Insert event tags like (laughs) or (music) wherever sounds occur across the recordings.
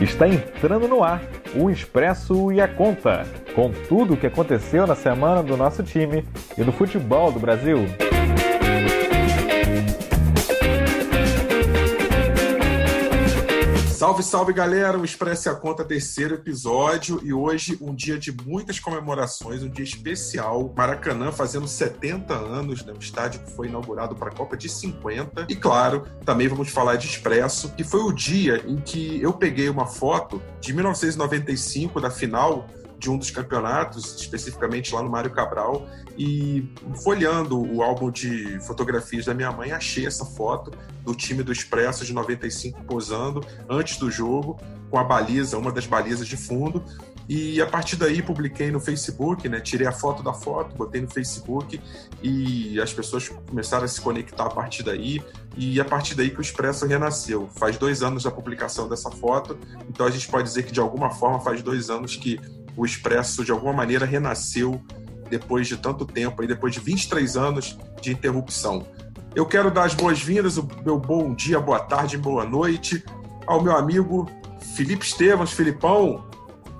Está entrando no ar o Expresso e a Conta, com tudo o que aconteceu na semana do nosso time e do futebol do Brasil. Salve, salve galera! O Expresso e a Conta, terceiro episódio. E hoje, um dia de muitas comemorações, um dia especial. Maracanã fazendo 70 anos, né? um estádio que foi inaugurado para a Copa de 50. E claro, também vamos falar de Expresso, que foi o dia em que eu peguei uma foto de 1995, da final de um dos campeonatos, especificamente lá no Mário Cabral, e folhando o álbum de fotografias da minha mãe, achei essa foto do time do Expresso de 95 posando antes do jogo, com a baliza, uma das balizas de fundo. E a partir daí publiquei no Facebook, né? Tirei a foto da foto, botei no Facebook e as pessoas começaram a se conectar a partir daí. E a partir daí que o Expresso renasceu. Faz dois anos da publicação dessa foto, então a gente pode dizer que de alguma forma faz dois anos que o Expresso de alguma maneira renasceu depois de tanto tempo, aí, depois de 23 anos de interrupção. Eu quero dar as boas-vindas, o meu bom dia, boa tarde, boa noite ao meu amigo Felipe Estevans. Filipão,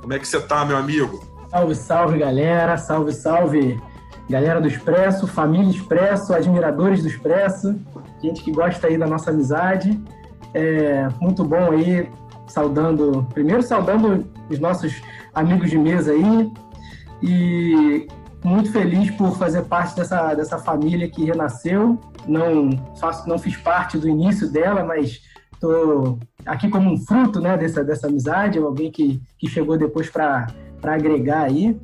como é que você tá, meu amigo? Salve, salve, galera. Salve, salve, galera do Expresso, família Expresso, admiradores do Expresso, gente que gosta aí da nossa amizade. É muito bom aí, saudando, primeiro saudando os nossos amigos de mesa aí e muito feliz por fazer parte dessa, dessa família que renasceu. Não faço, não fiz parte do início dela, mas estou aqui como um fruto né, dessa, dessa amizade, alguém que, que chegou depois para agregar aí.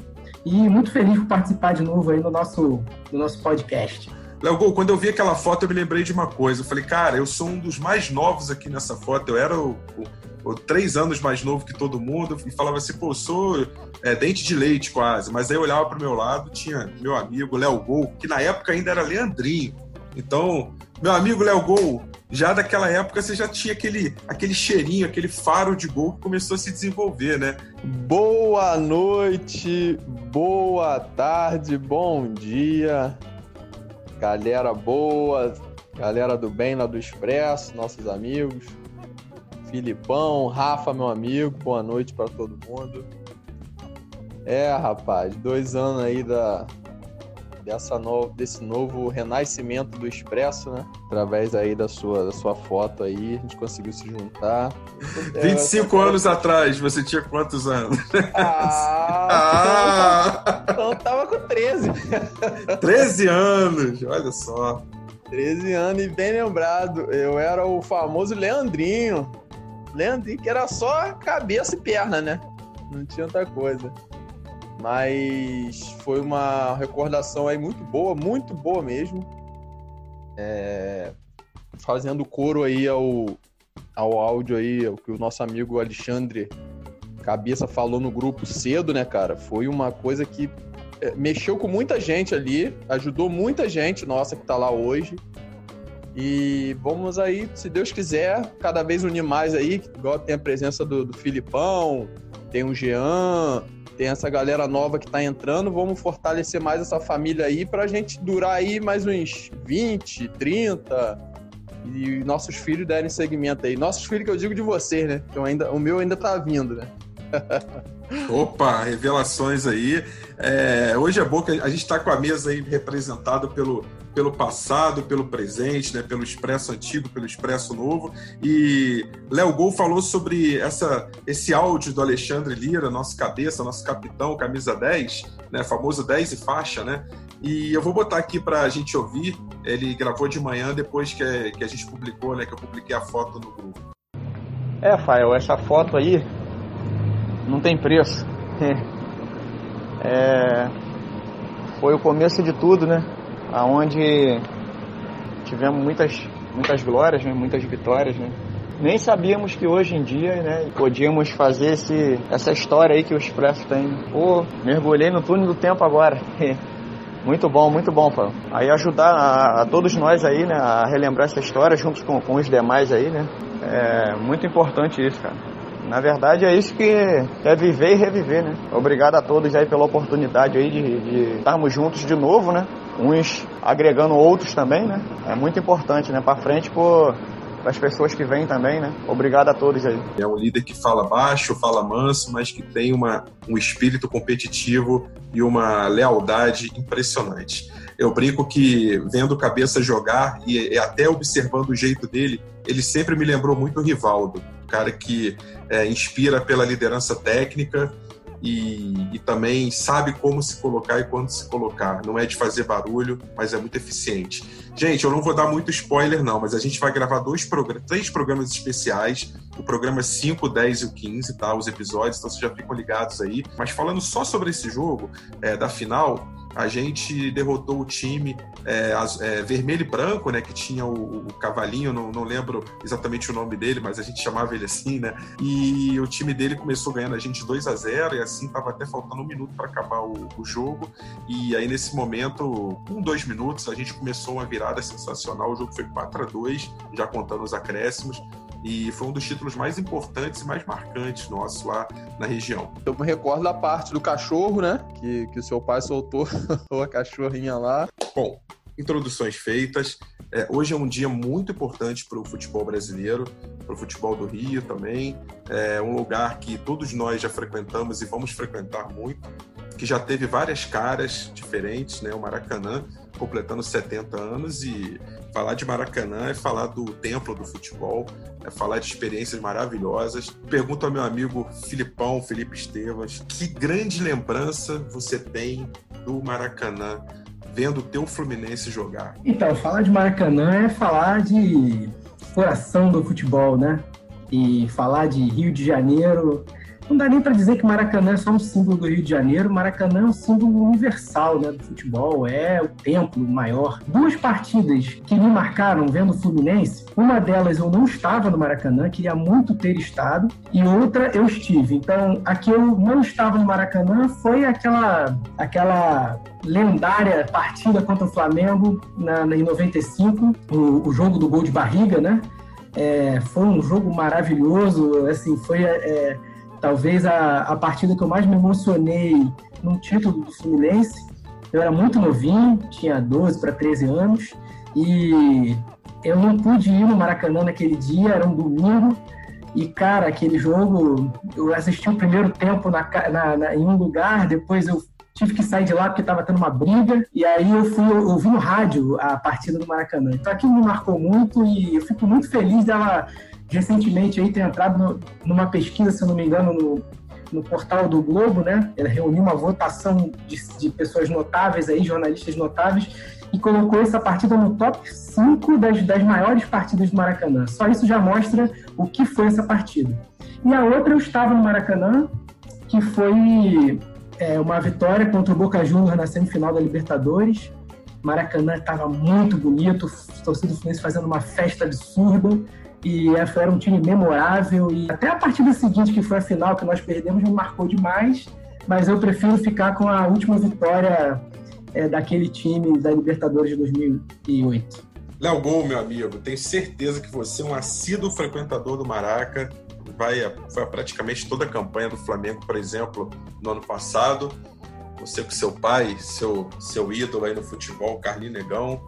E muito feliz por participar de novo aí no nosso, no nosso podcast. Léo Gol, quando eu vi aquela foto, eu me lembrei de uma coisa. Eu falei, cara, eu sou um dos mais novos aqui nessa foto. Eu era o, o ou três anos mais novo que todo mundo, e falava assim, pô, sou é, dente de leite quase. Mas aí eu olhava para o meu lado, tinha meu amigo Léo Gol, que na época ainda era Leandrinho. Então, meu amigo Léo Gol, já daquela época você já tinha aquele, aquele cheirinho, aquele faro de gol que começou a se desenvolver, né? Boa noite, boa tarde, bom dia, galera boa, galera do bem lá do Expresso, nossos amigos. Filipão, Rafa, meu amigo, boa noite para todo mundo. É, rapaz, dois anos aí da, dessa no, desse novo renascimento do Expresso, né? Através aí da sua, da sua foto aí, a gente conseguiu se juntar. (laughs) 25 é, anos atrás, você tinha quantos anos? Ah, ah. Então, então tava com 13. 13 anos, olha só. 13 anos e bem lembrado, eu era o famoso Leandrinho. Leandrinho, que era só cabeça e perna, né? Não tinha outra coisa. Mas foi uma recordação aí muito boa, muito boa mesmo. É... Fazendo coro aí ao, ao áudio aí, o que o nosso amigo Alexandre Cabeça falou no grupo cedo, né, cara? Foi uma coisa que é, mexeu com muita gente ali, ajudou muita gente nossa que tá lá hoje. E vamos aí, se Deus quiser, cada vez unir mais aí, igual tem a presença do, do Filipão, tem o Jean, tem essa galera nova que tá entrando, vamos fortalecer mais essa família aí pra gente durar aí mais uns 20, 30 e nossos filhos derem segmento aí. Nossos filhos que eu digo de vocês, né? Que ainda, o meu ainda tá vindo, né? (laughs) Opa, revelações aí. É, hoje é bom que a gente está com a mesa aí representada pelo, pelo passado, pelo presente, né, pelo Expresso Antigo, pelo Expresso Novo. E Léo Gol falou sobre essa, esse áudio do Alexandre Lira, nosso cabeça, nosso capitão, camisa 10, né, famoso 10 e faixa, né? E eu vou botar aqui para a gente ouvir. Ele gravou de manhã depois que, que a gente publicou, né, que eu publiquei a foto no grupo. É, Fael, essa foto aí não tem preço. (laughs) É, foi o começo de tudo, né? Aonde tivemos muitas, muitas glórias, né? muitas vitórias, né? Nem sabíamos que hoje em dia, né, podíamos fazer esse, essa história aí que o Expresso tem. Pô, mergulhei no túnel do tempo agora. (laughs) Muito bom, muito bom, Paulo. Aí ajudar a, a, todos nós aí, né, a relembrar essa história junto com, com os demais aí, né? É muito importante isso, cara. Na verdade é isso que é viver e reviver, né? Obrigado a todos aí pela oportunidade aí de, de estarmos juntos de novo, né? Uns agregando outros também, né? É muito importante, né? Para frente, pô, das pessoas que vêm também, né? Obrigado a todos aí. É um líder que fala baixo, fala manso, mas que tem uma, um espírito competitivo e uma lealdade impressionante. Eu brinco que vendo Cabeça jogar e, e até observando o jeito dele, ele sempre me lembrou muito o Rivaldo, um cara que é, inspira pela liderança técnica e, e, também sabe como se colocar e quando se colocar. Não é de fazer barulho, mas é muito eficiente. Gente, eu não vou dar muito spoiler, não, mas a gente vai gravar dois programas, três programas especiais. O programa 5, 10 e o 15, tá? Os episódios, então vocês já ficam ligados aí. Mas falando só sobre esse jogo, é, da final, a gente derrotou o time é, é, vermelho e branco, né? Que tinha o, o cavalinho, não, não, lembro exatamente o nome dele, mas a gente chamava ele assim, né? E o time dele começou ganhando a gente 2 a 0 e assim tava até faltando um minuto para acabar o, o, jogo. E aí, nesse momento, com dois minutos, a gente começou uma virada sensacional. O jogo foi 4 a 2 já contando os acréscimos e foi um dos títulos mais importantes e mais marcantes nossos lá na região. Eu me recordo da parte do cachorro, né? Que, que o seu pai soltou (laughs) a cachorrinha lá. Bom, introduções feitas. É, hoje é um dia muito importante para o futebol brasileiro, para o futebol do Rio também. É um lugar que todos nós já frequentamos e vamos frequentar muito, que já teve várias caras diferentes, né? O Maracanã completando 70 anos e falar de Maracanã é falar do templo do futebol, é falar de experiências maravilhosas. Pergunto ao meu amigo Filipão, Felipe Estevas, que grande lembrança você tem do Maracanã vendo o teu Fluminense jogar? Então, falar de Maracanã é falar de coração do futebol, né? E falar de Rio de Janeiro não dá nem para dizer que Maracanã é só um símbolo do Rio de Janeiro. Maracanã é um símbolo universal né, do futebol, é o templo maior. Duas partidas que me marcaram vendo o Fluminense, uma delas eu não estava no Maracanã, queria muito ter estado, e outra eu estive. Então, a que eu não estava no Maracanã foi aquela, aquela lendária partida contra o Flamengo na, na em 95, o, o jogo do gol de barriga, né? É, foi um jogo maravilhoso, assim, foi é, talvez a, a partida que eu mais me emocionei num título do Fluminense. Eu era muito novinho, tinha 12 para 13 anos, e eu não pude ir no Maracanã naquele dia, era um domingo, e, cara, aquele jogo, eu assisti o primeiro tempo na, na, na, em um lugar, depois eu tive que sair de lá porque estava tendo uma briga, e aí eu fui ouvir no rádio a partida do Maracanã. Então aquilo me marcou muito e eu fico muito feliz dela recentemente aí tem entrado no, numa pesquisa, se não me engano, no, no portal do Globo, né? Ela reuniu uma votação de, de, pessoas notáveis aí, jornalistas notáveis, e colocou essa partida no top 5 das, das maiores partidas do Maracanã. Só isso já mostra o que foi essa partida. E a outra eu estava no Maracanã, que foi é, uma vitória contra o Boca Juniors na semifinal da Libertadores. Maracanã estava muito bonito, o torcedor Fluminense fazendo uma festa absurda e era um time memorável e até a partida seguinte que foi a final que nós perdemos me marcou demais. Mas eu prefiro ficar com a última vitória é, daquele time da Libertadores de 2008 Léo Gol, meu amigo, tenho certeza que você é um assíduo frequentador do Maraca. Vai foi praticamente toda a campanha do Flamengo, por exemplo, no ano passado. Você com seu pai, seu, seu ídolo aí no futebol, Carlinhos Negão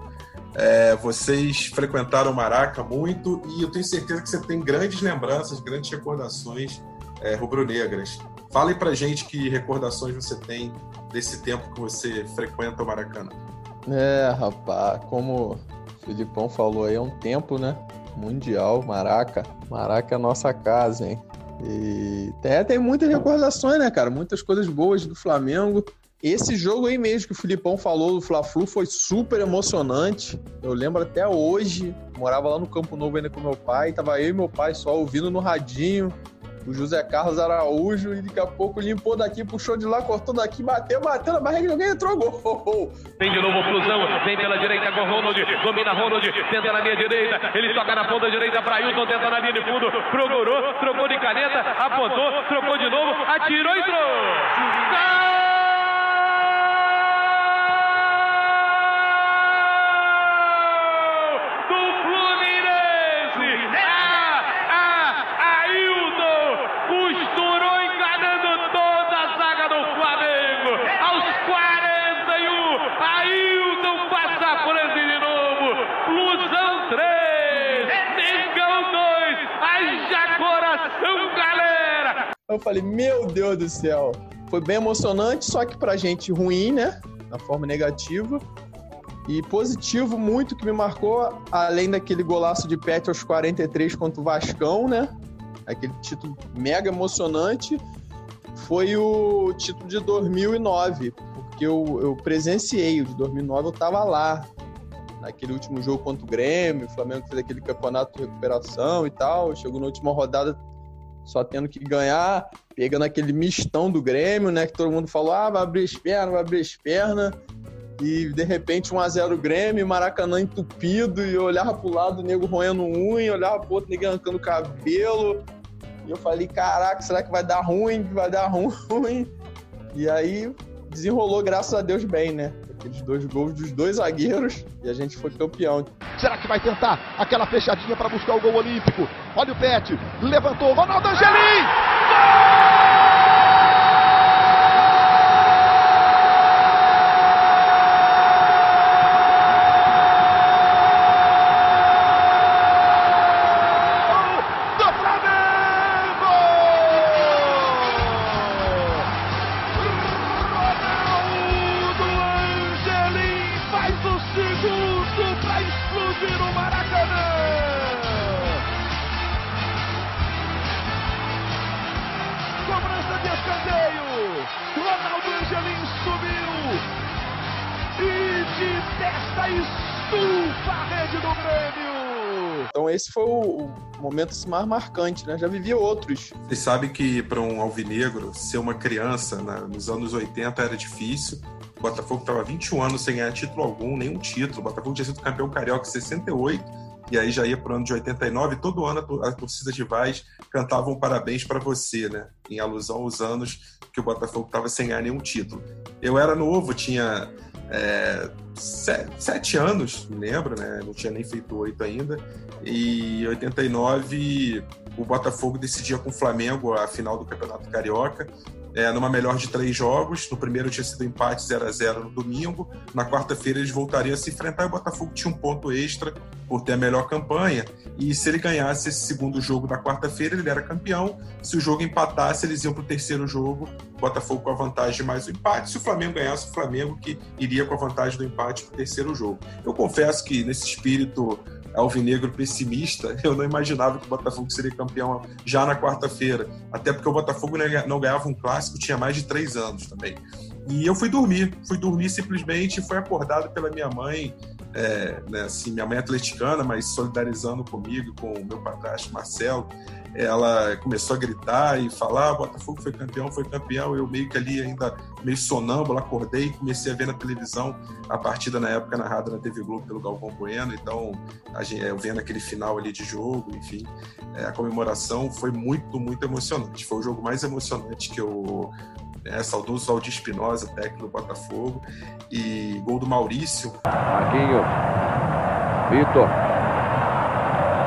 é, vocês frequentaram Maraca muito e eu tenho certeza que você tem grandes lembranças, grandes recordações é, rubro-negras. Fale pra gente que recordações você tem desse tempo que você frequenta o Maracanã. É, rapaz, como o Filipão falou aí, é um tempo, né? Mundial, Maraca. Maraca é nossa casa, hein? E tem, tem muitas recordações, né, cara? Muitas coisas boas do Flamengo. Esse jogo aí mesmo que o Filipão falou do Fla-Flu foi super emocionante. Eu lembro até hoje, morava lá no Campo Novo ainda com meu pai, tava eu e meu pai só ouvindo no radinho o José Carlos Araújo e daqui a pouco limpou daqui, puxou de lá, cortou daqui, bateu, bateu na barriga de alguém entrou gol. Vem de novo Flusão, vem pela direita com Ronald, domina Ronald, tenta na minha direita, ele toca na ponta direita para Hilton, tenta na linha de fundo, procurou, trocou de caneta, apontou, trocou de novo, atirou e entrou. Gol! Eu falei, meu Deus do céu. Foi bem emocionante, só que pra gente ruim, né? Na forma negativa. E positivo muito que me marcou, além daquele golaço de pet aos 43 contra o Vascão, né? Aquele título mega emocionante, foi o título de 2009, porque eu, eu presenciei o de 2009, eu tava lá, naquele último jogo contra o Grêmio, o Flamengo fez aquele campeonato de recuperação e tal, chegou na última rodada só tendo que ganhar, pegando aquele mistão do Grêmio, né, que todo mundo falou, ah, vai abrir as pernas, vai abrir as pernas, e de repente 1x0 Grêmio, Maracanã entupido, e eu olhava pro lado, o nego roendo unha, olhava pro outro, nego arrancando cabelo. E eu falei, caraca, será que vai dar ruim? Vai dar (laughs) ruim. E aí desenrolou, graças a Deus, bem, né? Aqueles dois gols dos dois zagueiros e a gente foi campeão. Será que vai tentar aquela fechadinha para buscar o gol olímpico? Olha o Pet, levantou, Ronaldo Angelim! Momento mais marcante, né? Já vivi outros. Vocês sabem que para um alvinegro ser uma criança né, nos anos 80 era difícil. O Botafogo estava 21 anos sem ganhar título algum, nenhum título. O Botafogo tinha sido campeão carioca em 68 e aí já ia para o ano de 89. Todo ano a torcida de Vaz cantava um parabéns para você, né? Em alusão aos anos que o Botafogo estava sem ganhar nenhum título. Eu era novo, tinha é, sete, anos, me lembro, né? Não tinha nem feito oito ainda. E em 89 o Botafogo decidia com o Flamengo a final do Campeonato Carioca é, numa melhor de três jogos. No primeiro tinha sido empate 0 a 0 no domingo. Na quarta-feira eles voltariam a se enfrentar e o Botafogo tinha um ponto extra por ter a melhor campanha. E se ele ganhasse esse segundo jogo da quarta-feira, ele era campeão. Se o jogo empatasse, eles iam para o terceiro jogo, o Botafogo com a vantagem de mais o empate. Se o Flamengo ganhasse, o Flamengo que iria com a vantagem do empate para o terceiro jogo. Eu confesso que nesse espírito alvinegro pessimista, (laughs) eu não imaginava que o Botafogo seria campeão já na quarta-feira. Até porque o Botafogo não ganhava um clássico, tinha mais de três anos também. E eu fui dormir, fui dormir simplesmente, fui acordado pela minha mãe, é, né, assim, minha mãe é atleticana, mas solidarizando comigo, com o meu padrasto Marcelo, ela começou a gritar e falar: Botafogo foi campeão, foi campeão. Eu meio que ali ainda meio sonâmbulo, acordei e comecei a ver na televisão a partida na época narrada na TV Globo pelo Galvão Bueno. Então, gente, eu vendo aquele final ali de jogo, enfim, é, a comemoração foi muito, muito emocionante. Foi o jogo mais emocionante que eu né, saudoso Valdir Espinosa, técnico do Botafogo, e gol do Maurício. Marquinhos, Vitor,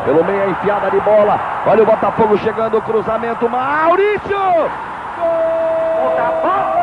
pelo meio a enfiada de bola. Olha o Botafogo chegando, cruzamento. Maurício! Gol! Botafogo!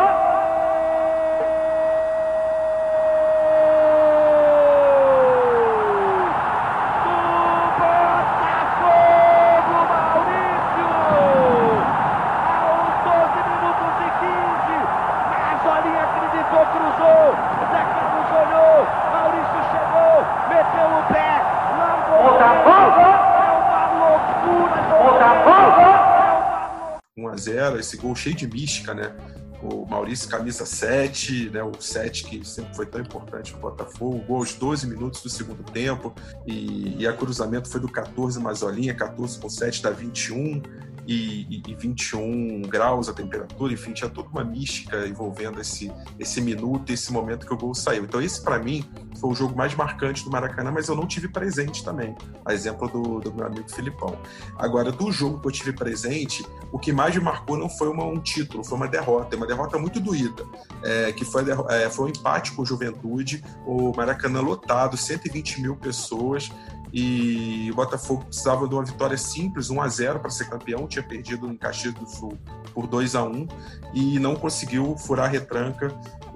Esse gol cheio de mística, né? O Maurício, camisa 7, né? O 7 que sempre foi tão importante no Botafogo. Gol aos 12 minutos do segundo tempo. E, e a cruzamento foi do 14 Mazolinha, 14 com 7 dá 21 e, e 21 graus a temperatura, enfim, tinha toda uma mística envolvendo esse, esse minuto, esse momento que o gol saiu. Então, esse para mim foi o jogo mais marcante do Maracanã, mas eu não tive presente também, a exemplo do, do meu amigo Filipão. Agora, do jogo que eu tive presente, o que mais me marcou não foi uma, um título, foi uma derrota, uma derrota muito doída, é, que foi, é, foi um empate com o Juventude, o Maracanã lotado, 120 mil pessoas, e o Botafogo precisava de uma vitória simples, 1 a 0 para ser campeão, tinha perdido em Caxias do Sul por 2 a 1 e não conseguiu furar a retranca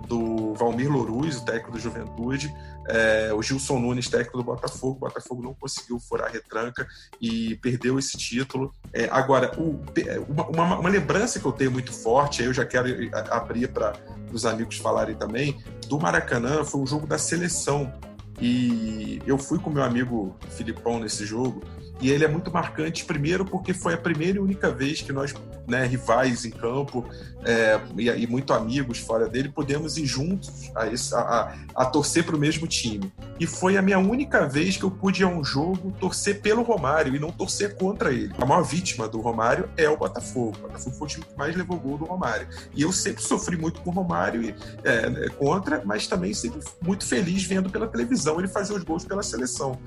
do Valmir Louruz, o técnico do Juventude, é, o Gilson Nunes, técnico do Botafogo. O Botafogo não conseguiu furar a retranca e perdeu esse título. É, agora, o, uma, uma, lembrança que eu tenho muito forte, eu já quero abrir para os amigos falarem também, do Maracanã foi um jogo da seleção. E eu fui com meu amigo Filipão nesse jogo e ele é muito marcante, primeiro, porque foi a primeira e única vez que nós, né, rivais em campo é, e, e, muito amigos fora dele, pudemos ir juntos a, esse, a, a torcer para o mesmo time. E foi a minha única vez que eu pude ir a um jogo torcer pelo Romário e não torcer contra ele. A maior vítima do Romário é o Botafogo. O Botafogo foi o time que mais levou gol do Romário. E eu sempre sofri muito com o Romário e, é, né, contra, mas também sempre muito feliz vendo pela televisão ele fazer os gols pela seleção.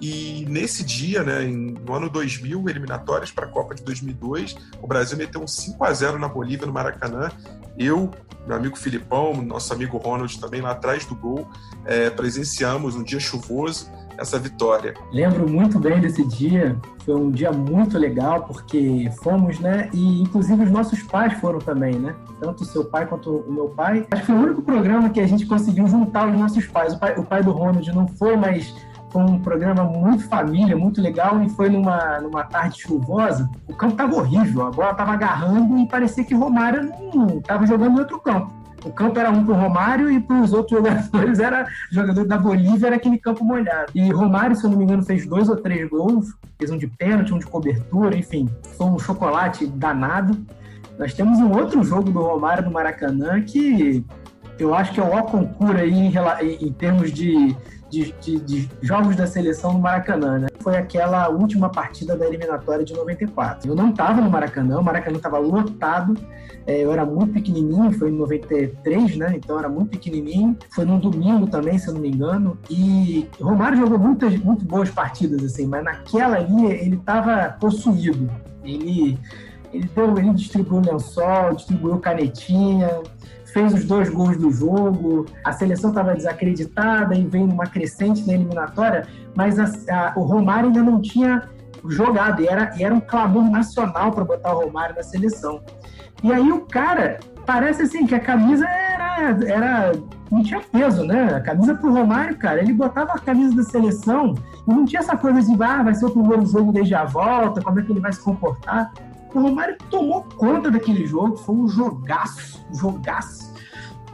E nesse dia, né, em no ano 2000, eliminatórias para a Copa de 2002, o Brasil meteu um 5 a 0 na Bolívia, no Maracanã. Eu, meu amigo Filipão, nosso amigo Ronald também lá atrás do gol, é, presenciamos um dia chuvoso essa vitória. Lembro muito bem desse dia, foi um dia muito legal porque fomos, né? E inclusive os nossos pais foram também, né? Tanto o seu pai quanto o meu pai. Acho que foi o único programa que a gente conseguiu juntar os nossos pais. O pai, o pai do Ronald não foi, mas foi um programa muito família, muito legal, e foi numa, numa tarde chuvosa. O campo estava horrível, a bola estava agarrando e parecia que Romário não estava jogando em outro campo. O campo era um para o Romário e para os outros jogadores era jogador da Bolívia, era aquele campo molhado. E Romário, se eu não me engano, fez dois ou três gols, fez um de pênalti, um de cobertura, enfim, foi um chocolate danado. Nós temos um outro jogo do Romário no Maracanã que eu acho que é o ó concura aí em, em termos de de, de, de, jogos da seleção no Maracanã, né? Foi aquela última partida da eliminatória de 94. Eu não estava no Maracanã, o Maracanã estava lotado, é, eu era muito pequenininho, foi em 93, né? Então era muito pequenininho. Foi num domingo também, se eu não me engano. E Romário jogou muitas, muito boas partidas, assim, mas naquela ali ele estava possuído. Ele, ele, deu, ele distribuiu lençol, distribuiu canetinha, fez os dois gols do jogo, a seleção estava desacreditada e vem numa crescente na eliminatória, mas a, a, o Romário ainda não tinha jogado, e era, e era um clamor nacional para botar o Romário na seleção. E aí o cara, parece assim, que a camisa era, era não tinha peso, né? A camisa pro Romário, cara, ele botava a camisa da seleção e não tinha essa coisa de, ah, vai ser o primeiro jogo desde a volta, como é que ele vai se comportar. O Romário tomou conta daquele jogo, foi um jogaço, um jogaço.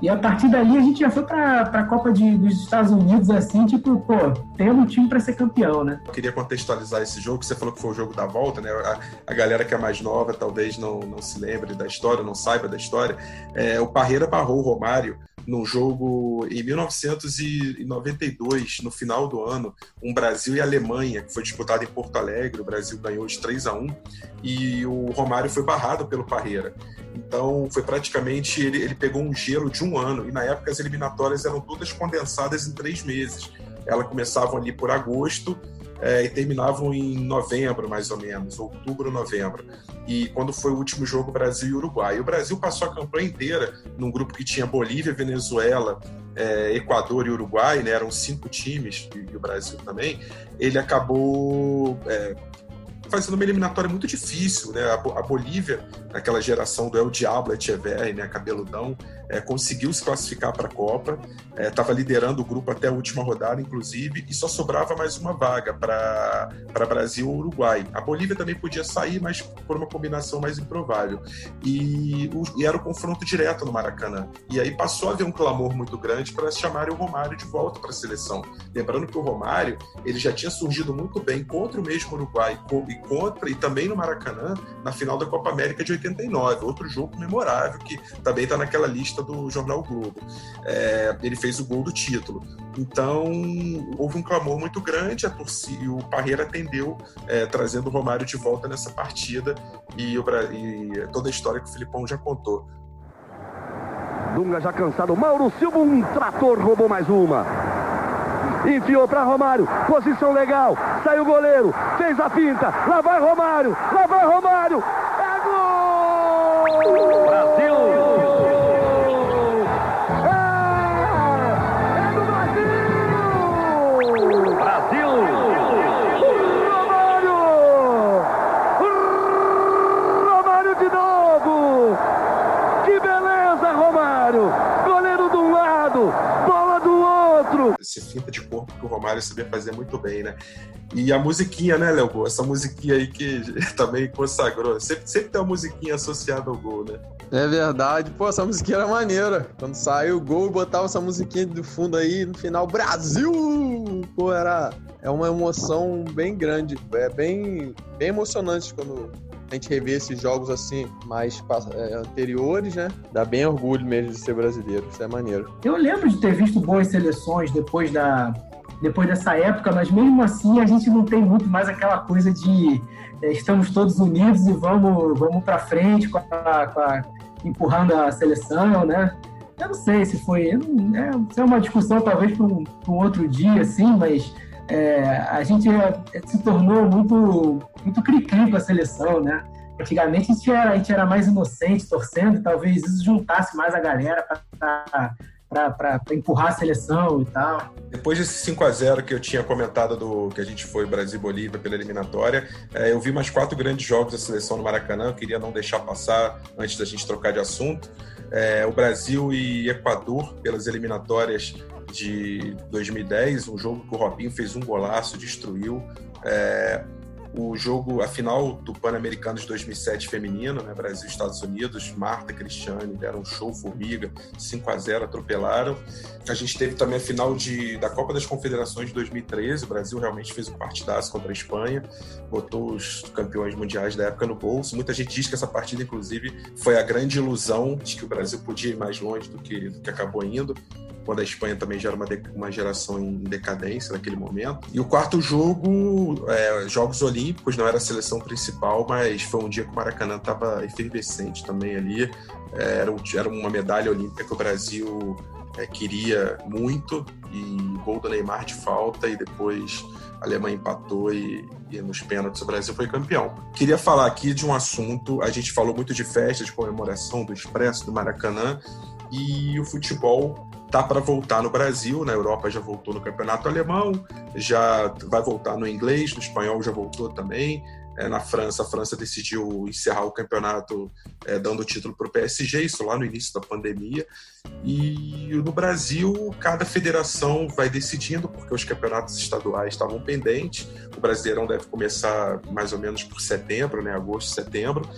E a partir dali a gente já foi para a Copa de, dos Estados Unidos, assim, tipo, pô, temos um time para ser campeão, né? Eu queria contextualizar esse jogo, você falou que foi o jogo da volta, né? A, a galera que é mais nova talvez não, não se lembre da história, não saiba da história. É, o Parreira barrou o Romário num jogo em 1992, no final do ano, um Brasil e Alemanha, que foi disputado em Porto Alegre. O Brasil ganhou de 3 a 1 e o Romário foi barrado pelo Parreira. Então, foi praticamente. Ele, ele pegou um gelo de um ano, e na época as eliminatórias eram todas condensadas em três meses. Elas começavam ali por agosto é, e terminavam em novembro, mais ou menos, outubro, novembro. E quando foi o último jogo, Brasil e Uruguai. E o Brasil passou a campanha inteira num grupo que tinha Bolívia, Venezuela, é, Equador e Uruguai, né? eram cinco times, e, e o Brasil também. Ele acabou é, fazendo uma eliminatória muito difícil, né? A, Bolívia, naquela geração do El Diablo Echeverri, né? Cabeludão, é, conseguiu se classificar para a Copa, estava é, liderando o grupo até a última rodada, inclusive, e só sobrava mais uma vaga para Brasil ou Uruguai. A Bolívia também podia sair, mas por uma combinação mais improvável. E, o, e era o confronto direto no Maracanã. E aí passou a haver um clamor muito grande para chamarem o Romário de volta para a seleção. Lembrando que o Romário ele já tinha surgido muito bem contra o mesmo Uruguai e contra e também no Maracanã na final da Copa América de 89, outro jogo memorável que também está naquela lista do jornal Globo. É, ele fez o gol do título. Então, houve um clamor muito grande, a torcida, e o Parreira atendeu, é, trazendo o Romário de volta nessa partida e, o, e toda a história que o Filipão já contou. Dunga já cansado, Mauro Silva, um trator, roubou mais uma. Enfiou para Romário, posição legal, saiu o goleiro, fez a finta, lá vai Romário, lá vai Romário, esse finta de corpo que o Romário sabia fazer muito bem, né? E a musiquinha, né, Léo Gol? Essa musiquinha aí que (laughs) também consagrou. Sempre, sempre tem uma musiquinha associada ao gol, né? É verdade. Pô, essa musiquinha era maneira. Quando saiu o gol, botava essa musiquinha do fundo aí, no final, Brasil! Pô, era... É uma emoção bem grande. É bem, bem emocionante quando a gente revê esses jogos assim, mais é, anteriores, né? Dá bem orgulho mesmo de ser brasileiro. Isso é maneiro. Eu lembro de ter visto boas seleções depois da, depois dessa época, mas mesmo assim a gente não tem muito mais aquela coisa de é, estamos todos unidos e vamos, vamos para frente com a, com a, empurrando a seleção, né? Eu não sei se foi. É, é uma discussão talvez para um, um, outro dia, assim, mas é, a gente se tornou muito, muito cri-cri com a seleção, né? Antigamente a gente, era, a gente era mais inocente torcendo, talvez isso juntasse mais a galera para empurrar a seleção e tal. Depois desse 5 a 0 que eu tinha comentado do que a gente foi Brasil Bolívia pela eliminatória, é, eu vi mais quatro grandes jogos da seleção no Maracanã. Eu queria não deixar passar antes da gente trocar de assunto. É, o Brasil e Equador pelas eliminatórias de 2010, um jogo que o Robinho fez um golaço, destruiu. É, o jogo, a final do Pan-Americano de 2007 feminino, né, Brasil e Estados Unidos, Marta Cristiane deram um show formiga, 5 a 0 atropelaram. A gente teve também a final de, da Copa das Confederações de 2013, o Brasil realmente fez um partidaço contra a Espanha, botou os campeões mundiais da época no bolso. Muita gente diz que essa partida, inclusive, foi a grande ilusão de que o Brasil podia ir mais longe do que, do que acabou indo quando a Espanha também já era uma, uma geração em decadência naquele momento. E o quarto jogo, é, Jogos Olímpicos, não era a seleção principal, mas foi um dia que o Maracanã estava efervescente também ali. É, era, um, era, uma medalha olímpica que o Brasil é, queria muito, e gol do Neymar de falta, e depois a Alemanha empatou e, e, nos pênaltis o Brasil foi campeão. Queria falar aqui de um assunto, a gente falou muito de festa, de comemoração do Expresso, do Maracanã, e o futebol tá para voltar no Brasil, na Europa já voltou no campeonato alemão, já vai voltar no inglês, no espanhol já voltou também. É, na França, a França decidiu encerrar o campeonato é, dando o título para o PSG, isso lá no início da pandemia. E no Brasil, cada federação vai decidindo, porque os campeonatos estaduais estavam pendentes. O Brasileirão deve começar mais ou menos por setembro, né, agosto, setembro.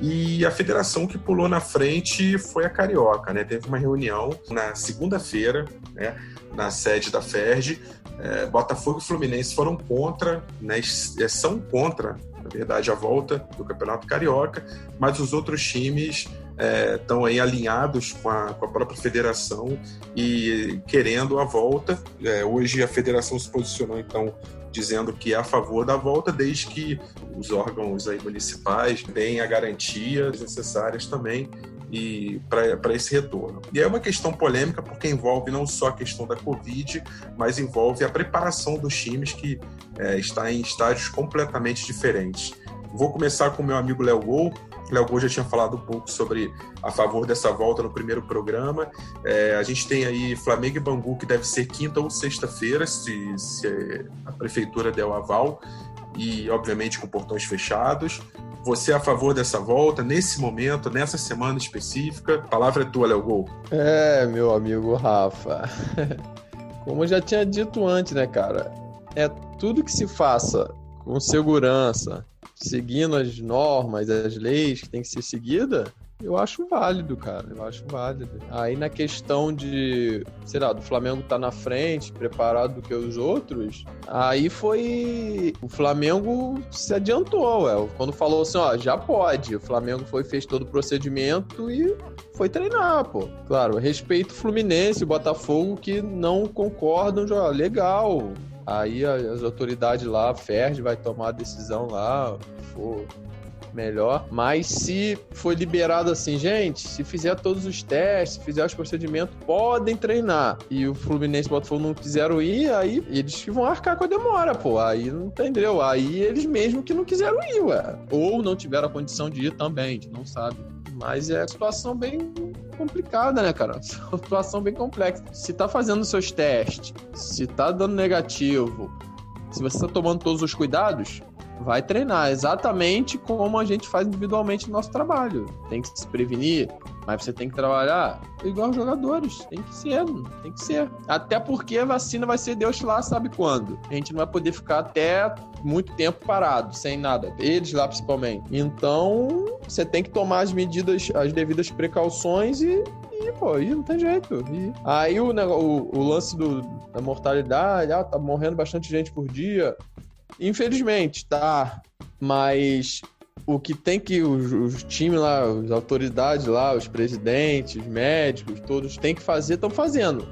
E a federação que pulou na frente foi a Carioca, né? Teve uma reunião na segunda-feira, né, na sede da FERJ. É, Botafogo e Fluminense foram contra, né, é, são contra, na verdade, a volta do Campeonato Carioca, mas os outros times estão é, aí alinhados com a, com a, própria federação e querendo a volta. É, hoje a federação se posicionou então dizendo que é a favor da volta, desde que os órgãos aí municipais deem a garantias necessárias também e para esse retorno. E é uma questão polêmica porque envolve não só a questão da Covid, mas envolve a preparação dos times que é, está em estágios completamente diferentes. Vou começar com o meu amigo Léo Gol, Léo Gol já tinha falado um pouco sobre a favor dessa volta no primeiro programa. É, a gente tem aí Flamengo e Bangu, que deve ser quinta ou sexta-feira, se, se a prefeitura der o aval, e obviamente com portões fechados. Você é a favor dessa volta, nesse momento, nessa semana específica? Palavra é tua, Léo Gol. É, meu amigo Rafa. (laughs) Como eu já tinha dito antes, né, cara? É tudo que se faça com segurança, seguindo as normas, as leis que tem que ser seguida, eu acho válido, cara. Eu acho válido. Aí na questão de, sei lá, do Flamengo tá na frente, preparado do que os outros, aí foi. O Flamengo se adiantou, ué. Quando falou assim, ó, já pode. O Flamengo foi, fez todo o procedimento e foi treinar, pô. Claro, respeito o Fluminense, o Botafogo que não concordam, já, legal. Aí as autoridades lá, a FERJ vai tomar a decisão lá, for melhor. Mas se foi liberado assim, gente, se fizer todos os testes, se fizer os procedimentos, podem treinar. E o Fluminense e o Botafogo não quiseram ir, aí eles vão arcar com a demora, pô. Aí não entendeu. Aí eles mesmo que não quiseram ir, ué. Ou não tiveram a condição de ir também, a gente não sabe. Mas é situação bem complicada, né, cara? (laughs) Uma situação bem complexa. Se tá fazendo seus testes, se tá dando negativo, se você tá tomando todos os cuidados, vai treinar exatamente como a gente faz individualmente no nosso trabalho. Tem que se prevenir, mas você tem que trabalhar igual os jogadores. Tem que ser, tem que ser. Até porque a vacina vai ser Deus lá sabe quando. A gente não vai poder ficar até muito tempo parado, sem nada. Eles lá principalmente. Então, você tem que tomar as medidas, as devidas precauções e, e pô, aí não tem jeito. E aí o, o, o lance do, da mortalidade, ah, tá morrendo bastante gente por dia. Infelizmente, tá. Mas o que tem que os, os times lá, as autoridades lá, os presidentes, médicos, todos têm que fazer, estão fazendo.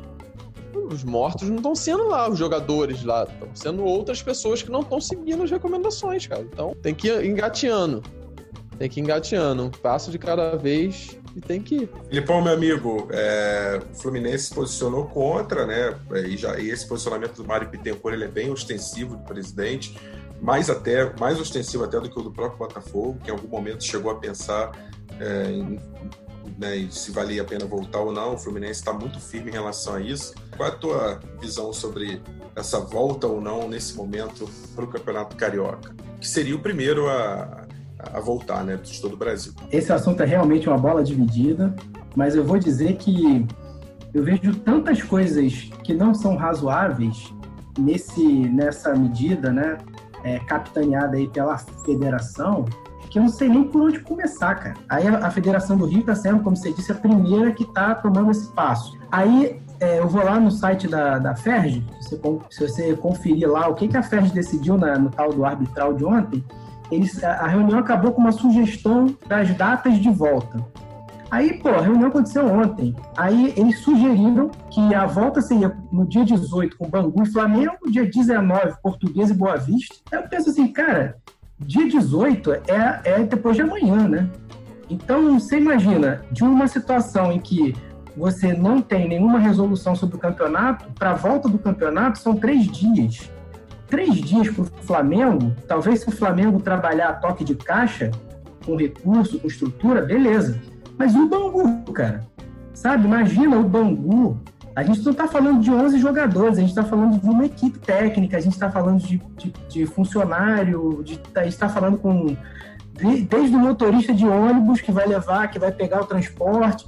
Os mortos não estão sendo lá, os jogadores lá, estão sendo outras pessoas que não estão seguindo as recomendações, cara. Então tem que ir engateando. Tem que ir engateando, um passo de cada vez e tem que ir. Filipão, meu amigo, é, o Fluminense se posicionou contra, né? E, já, e esse posicionamento do Mário Pittencourt ele é bem ostensivo do presidente mais até mais ostensivo até do que o do próprio Botafogo, que em algum momento chegou a pensar é, em, né, se valia a pena voltar ou não. O Fluminense está muito firme em relação a isso. Qual é a tua visão sobre essa volta ou não nesse momento para o Campeonato Carioca, que seria o primeiro a, a voltar, né, de todo o Brasil? Esse assunto é realmente uma bola dividida, mas eu vou dizer que eu vejo tantas coisas que não são razoáveis nesse nessa medida, né? é, capitaneada aí pela federação, que eu não sei nem por onde começar, cara. Aí a, Federação do Rio está sendo, como você disse, a primeira que está tomando esse passo. Aí é, eu vou lá no site da, da FERJ, se você, se você conferir lá o que, que a FERJ decidiu na, no tal do arbitral de ontem, eles, a, reunião acabou com uma sugestão das datas de volta. Aí, pô, a reunião aconteceu ontem. Aí eles sugeriram que a volta seria no dia 18 com Bangu e Flamengo, dia 19 Português e Boa Vista. Aí eu penso assim, cara, dia 18 é, é depois de amanhã, né? Então, você imagina, de uma situação em que você não tem nenhuma resolução sobre o campeonato, para a volta do campeonato são três dias. Três dias para o Flamengo, talvez se o Flamengo trabalhar toque de caixa, com recurso, com estrutura, beleza. Mas o Bangu, cara, sabe? Imagina o Bangu. A gente não está falando de 11 jogadores, a gente está falando de uma equipe técnica, a gente está falando de, de, de, funcionário, de, a gente está falando com desde o motorista de ônibus que vai levar, que vai pegar o transporte.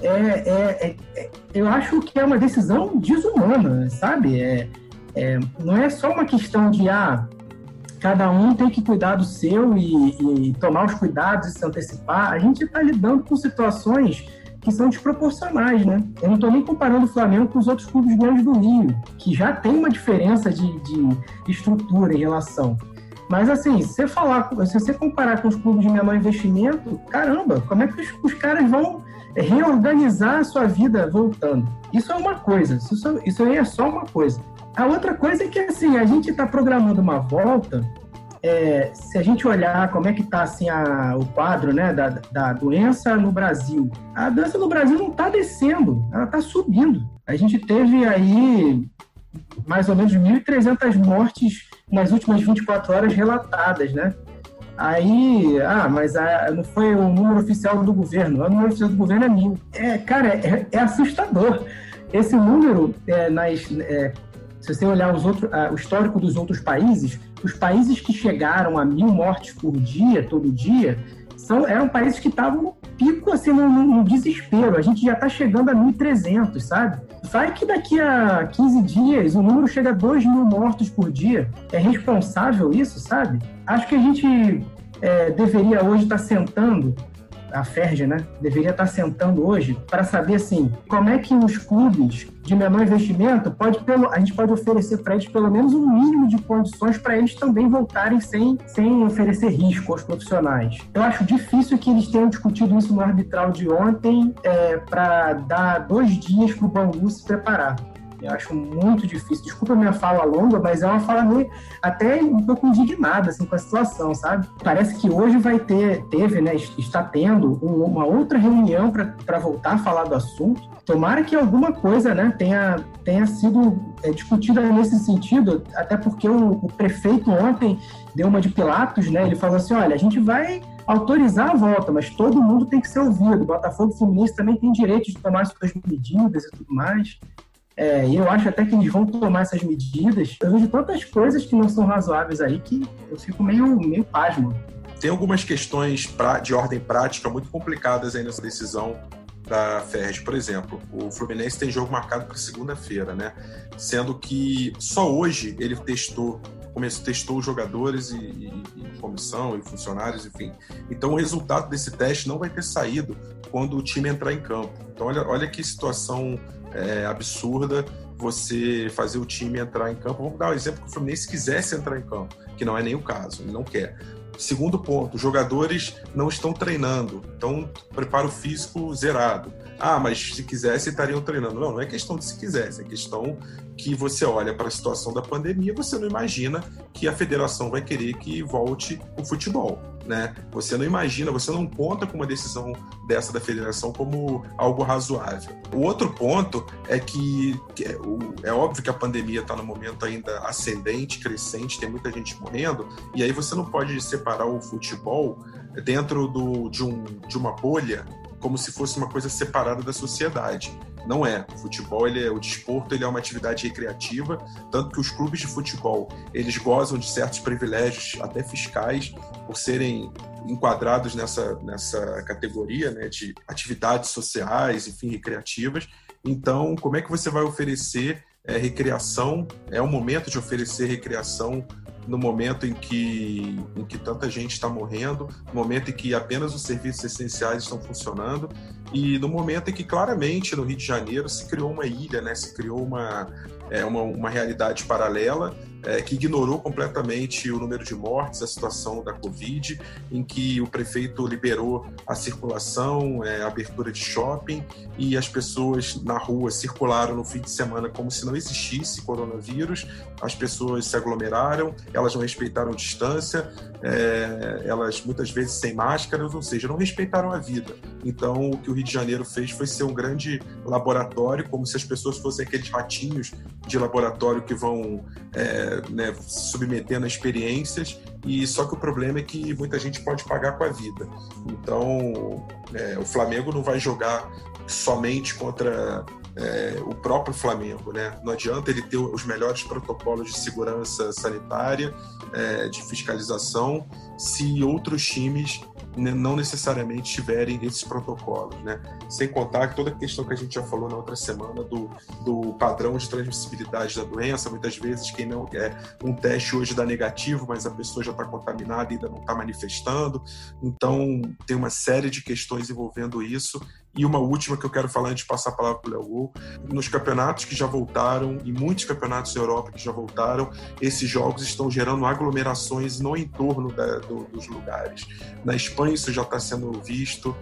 É, é, é, é eu acho que é uma decisão desumana, sabe? É, é, não é só uma questão de ah, cada um tem que cuidar do seu e, e tomar os cuidados e se antecipar. A gente está lidando com situações que são desproporcionais, né? Eu não estou nem comparando o Flamengo com os outros clubes grandes do Rio, que já tem uma diferença de, de estrutura em relação. Mas assim, se você falar, se você comparar com os clubes de menor investimento, caramba, como é que os, os caras vão reorganizar a sua vida voltando? Isso é uma coisa, isso, isso aí é só uma coisa. A outra coisa é que assim, a gente está programando uma volta. É, se a gente olhar como é que está assim, a, o quadro né, da, da doença no Brasil, a doença no Brasil não está descendo, ela está subindo. A gente teve aí mais ou menos 1.300 mortes nas últimas 24 horas relatadas, né? Aí, ah, mas a, não foi o número oficial do governo, o número oficial do governo é mil. É, cara, é, é assustador. Esse número é, nas, é, se você olhar os outros, uh, o histórico dos outros países, os países que chegaram a mil mortes por dia, todo dia, são, eram países que estavam no pico, assim, no, desespero. A gente já está chegando a 1.300, sabe? Vai que daqui a 15 dias o número chega a 2 mil mortos por dia. É responsável isso, sabe? Acho que a gente é, deveria hoje estar tá sentando a FERJ, né, deveria estar sentando hoje para saber assim, como é que os clubes de menor investimento pode pelo, a gente pode oferecer para eles pelo menos um mínimo de condições para eles também voltarem sem, sem oferecer risco aos profissionais. Eu acho difícil que eles tenham discutido isso no arbitral de ontem é, para dar dois dias para o Bangu se preparar. Eu acho muito difícil. Desculpa a minha fala longa, mas é uma fala meio até um pouco indignada assim, com a situação, sabe? Parece que hoje vai ter, teve, né? Está tendo uma outra reunião para voltar a falar do assunto. Tomara que alguma coisa né, tenha, tenha sido é, discutida nesse sentido, até porque o, o prefeito ontem deu uma de Pilatos, né? Ele falou assim: olha, a gente vai autorizar a volta, mas todo mundo tem que ser ouvido. O Botafogo Fluminense também tem direito de tomar suas medidas e tudo mais É, e eu acho até que eles vão tomar essas medidas. Eu vejo tantas coisas que não são razoáveis aí que eu fico meio, meio pasmo. Tem algumas questões pra, de ordem prática muito complicadas aí nessa decisão da Ferred, por exemplo. O Fluminense tem jogo marcado para segunda-feira, né? Sendo que só hoje ele testou começou, testou jogadores e, e, e, comissão e funcionários, enfim. Então o resultado desse teste não vai ter saído quando o time entrar em campo. Então olha, olha que situação é, absurda você fazer o time entrar em campo. Vamos dar um exemplo que o Fluminense quisesse entrar em campo, que não é nem o caso, ele não quer. Segundo ponto, os jogadores não estão treinando, então preparo físico zerado. Ah, mas se quisesse estariam treinando. Não, não é questão de se quisesse, é questão que você olha para a situação da pandemia, você não imagina que a federação vai querer que volte o futebol, né? Você não imagina, você não conta com uma decisão dessa da federação como algo razoável. O outro ponto é que, é, é, óbvio que a pandemia está no momento ainda ascendente, crescente, tem muita gente morrendo, e aí você não pode separar o futebol dentro do, de, um, de uma bolha como se fosse uma coisa separada da sociedade. Não é. O futebol, ele é, o desporto, ele é uma atividade recreativa, tanto que os clubes de futebol, eles gozam de certos privilégios, até fiscais, por serem enquadrados nessa, nessa categoria né, de atividades sociais, enfim, recreativas. Então, como é que você vai oferecer é, recreação? É o momento de oferecer recreação no momento em que, em que tanta gente está morrendo, no momento em que apenas os serviços essenciais estão funcionando e no momento em que claramente no Rio de Janeiro se criou uma ilha, né? se criou uma, é, uma, uma realidade paralela é, que ignorou completamente o número de mortes, a situação da Covid, em que o prefeito liberou a circulação, é, a abertura de shopping e as pessoas na rua circularam no fim de semana como se não existisse coronavírus, as pessoas se aglomeraram, elas não respeitaram distância, é, elas muitas vezes sem máscaras, ou seja, não respeitaram a vida. Então, o que o Rio de Janeiro fez foi ser um grande laboratório, como se as pessoas fossem aqueles ratinhos de laboratório que vão é, né, submetendo a experiências, e só que o problema é que muita gente pode pagar com a vida. Então, é, o Flamengo não vai jogar somente contra é, o próprio Flamengo, né? Não adianta ele ter os melhores protocolos de segurança sanitária, é, de fiscalização, se outros times não necessariamente tiverem esses protocolos, né? Sem contar que toda a questão que a gente já falou na outra semana do, do padrão de transmissibilidade da doença, muitas vezes quem não quer um teste hoje dá negativo, mas a pessoa já está contaminada e ainda não está manifestando. Então tem uma série de questões envolvendo isso e uma última que eu quero falar antes de passar a palavra para o Léo Nos campeonatos que já voltaram, e muitos campeonatos da Europa que já voltaram, esses jogos estão gerando aglomerações no entorno da, do, dos lugares. Na Espanha isso já está sendo visto,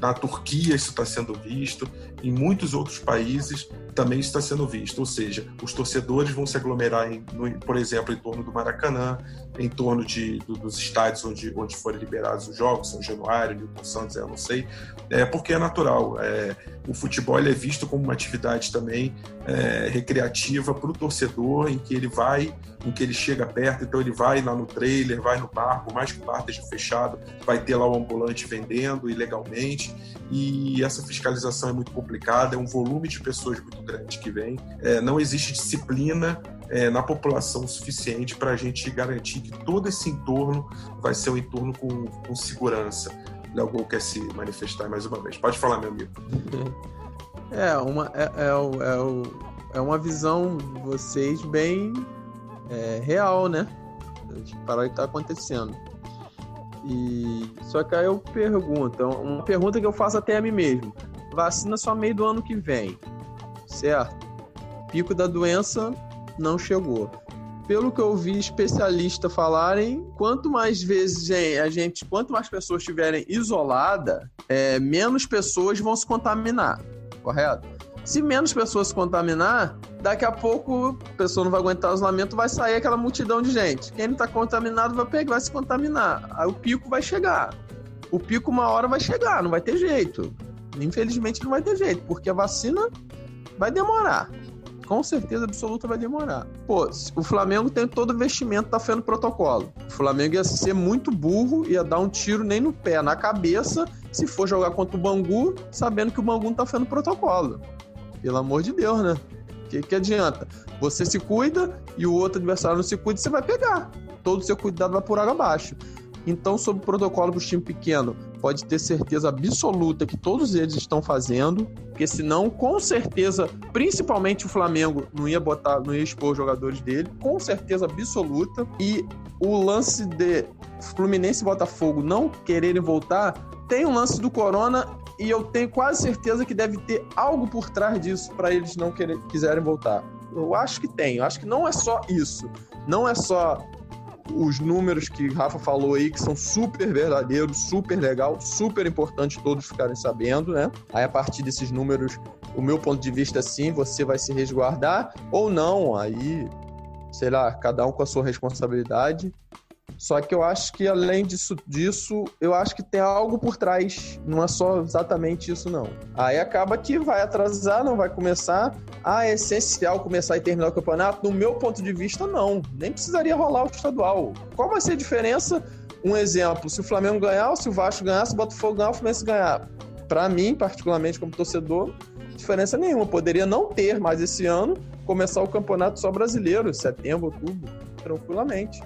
na Turquia isso está sendo visto, em muitos outros países também está sendo visto. Ou seja, os torcedores vão se aglomerar, em, no, por exemplo, em torno do Maracanã, em torno de, do, dos estádios onde, onde forem liberados os jogos, São Januário, Newton Santos, eu não sei, é, porque é natural. É, o futebol é visto como uma atividade também é, recreativa para o torcedor, em que ele vai, em que ele chega perto, então ele vai lá no trailer, vai no bar, por mais que o bar esteja fechado, vai ter lá o ambulante vendendo ilegalmente, e essa fiscalização é muito complicada, é um volume de pessoas muito grande que vem, é, não existe disciplina é, na população suficiente para a gente garantir que todo esse entorno vai ser um entorno com, com segurança. Léo Gol quer se manifestar mais uma vez. Pode falar, meu amigo. (laughs) É, uma, é, é, é, é uma visão de vocês bem é, real, né? Para o que está acontecendo. E só que aí eu pergunto, é uma pergunta que eu faço até a mim mesmo. Vacina só meio do ano que vem, certo? Pico da doença não chegou. Pelo que eu vi especialistas falarem, quanto mais vezes a gente, quanto mais pessoas estiverem isoladas, é, menos pessoas vão se contaminar, correto? Se menos pessoas se contaminar, daqui a pouco a pessoa não vai aguentar o isolamento, vai sair aquela multidão de gente. Quem não está contaminado vai pegar, vai se contaminar. Aí o pico vai chegar. O pico uma hora vai chegar, não vai ter jeito. Infelizmente não vai ter jeito, porque a vacina vai demorar com certeza absoluta vai demorar. Pô, o Flamengo tem todo o vestimento tá fazendo protocolo. O Flamengo ia ser muito burro, ia dar um tiro nem no pé, na cabeça, se for jogar contra o Bangu, sabendo que o Bangu não tá fazendo protocolo. Pelo amor de Deus, né? que, que adianta? Você se cuida e o outro adversário não se cuida, você vai pegar. Todo o seu cuidado vai por água abaixo. Então, sobre o protocolo para o time pequeno, pode ter certeza absoluta que todos eles estão fazendo, porque senão, com certeza, principalmente o Flamengo não ia botar, não ia expor os jogadores dele, com certeza absoluta. E o lance de Fluminense e Botafogo não quererem voltar, tem um lance do Corona e eu tenho quase certeza que deve ter algo por trás disso para eles não querer, quiserem voltar. Eu acho que tem, eu acho que não é só isso. Não é só os números que Rafa falou aí, que são super verdadeiros, super legal, super importante todos ficarem sabendo, né? Aí a partir desses números, o meu ponto de vista, sim, você vai se resguardar ou não, aí, sei lá, cada um com a sua responsabilidade. Só que eu acho que além disso, disso, eu acho que tem algo por trás. Não é só exatamente isso, não. Aí acaba que vai atrasar, não vai começar. Ah, é essencial começar e terminar o campeonato? No meu ponto de vista, não. Nem precisaria rolar o estadual. Qual vai ser a diferença? Um exemplo, se o Flamengo ganhar, se o Vasco ganhar, se o Botafogo ganhar, o Fluminense ganhar. Para mim, particularmente como torcedor, diferença nenhuma. Poderia não ter mais esse ano, começar o campeonato só brasileiro, setembro, outubro, tranquilamente.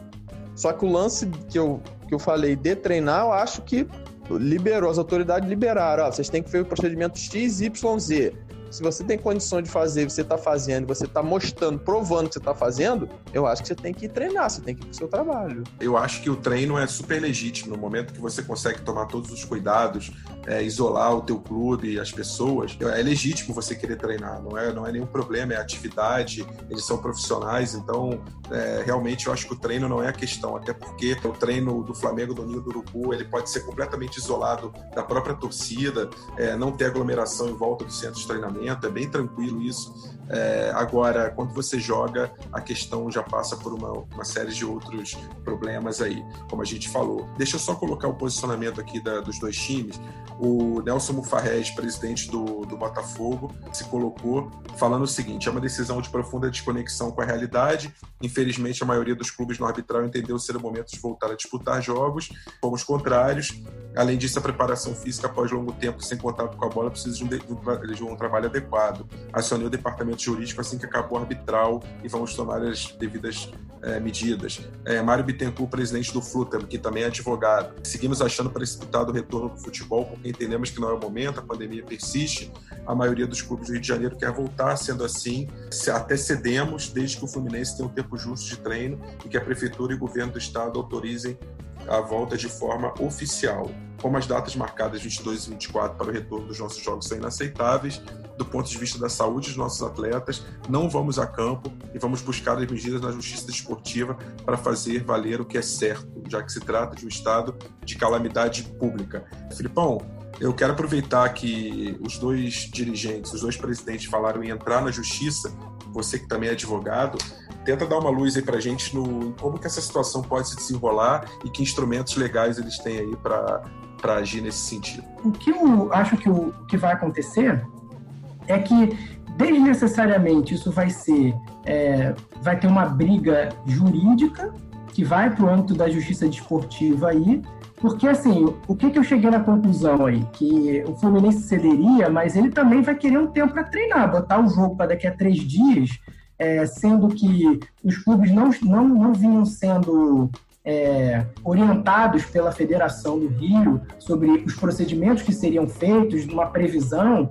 Só que o lance que eu, que eu falei de treinar, eu acho que liberou, as autoridades liberaram. Ó, vocês têm que fazer o procedimento X, Y, Z se você tem condição de fazer, você está fazendo, você está mostrando, provando que você está fazendo, eu acho que você tem que treinar, você tem que ir pro seu trabalho. Eu acho que o treino é super legítimo no momento que você consegue tomar todos os cuidados, é, isolar o teu clube, as pessoas. É legítimo você querer treinar, não é, não é nenhum problema, é atividade, eles são profissionais, então é, realmente eu acho que o treino não é a questão, até porque o treino do Flamengo do Ninho do Urubu ele pode ser completamente isolado da própria torcida, é, não ter aglomeração em volta do centro de treinamento é bem tranquilo isso. É, agora, quando você joga, a questão já passa por uma, uma, série de outros problemas aí, como a gente falou. Deixa eu só colocar o posicionamento aqui da, dos dois times. O Nelson Mufarrez, presidente do, do Botafogo, se colocou falando o seguinte: é uma decisão de profunda desconexão com a realidade. Infelizmente, a maioria dos clubes no arbitral entendeu ser o momento de voltar a disputar jogos. Fomos contrários. Além disso, a preparação física após longo tempo sem contato com a bola precisa de um, de um, de um trabalho adequado. Acionei o departamento jurídico assim que acabou o arbitral e vamos tomar as devidas é, medidas. É, Mário Bittencourt, presidente do Flutam, que também é advogado. Seguimos achando precipitado o retorno do futebol, porque entendemos que não é o momento, a pandemia persiste, a maioria dos clubes do Rio de Janeiro quer voltar, sendo assim, até cedemos, desde que o Fluminense tenha um tempo justo de treino e que a Prefeitura e o governo do Estado autorizem a volta de forma oficial. Como as datas marcadas 22 e 24 para o retorno dos nossos jogos são inaceitáveis, do ponto de vista da saúde dos nossos atletas, não vamos a campo e vamos buscar as medidas na justiça desportiva para fazer valer o que é certo, já que se trata de um estado de calamidade pública. Filipão, eu quero aproveitar que os dois dirigentes, os dois presidentes falaram em entrar na justiça, você que também é advogado, tenta dar uma luz aí para a gente no como que essa situação pode se desenrolar e que instrumentos legais eles têm aí para agir nesse sentido. O que eu acho que o que vai acontecer é que desnecessariamente isso vai ser é, vai ter uma briga jurídica que vai para o âmbito da justiça desportiva aí porque, assim, o que, que eu cheguei na conclusão aí? Que o Fluminense cederia, mas ele também vai querer um tempo para treinar, botar o jogo para daqui a três dias é, sendo que os clubes não, não, não vinham sendo é, orientados pela Federação do Rio sobre os procedimentos que seriam feitos, uma previsão,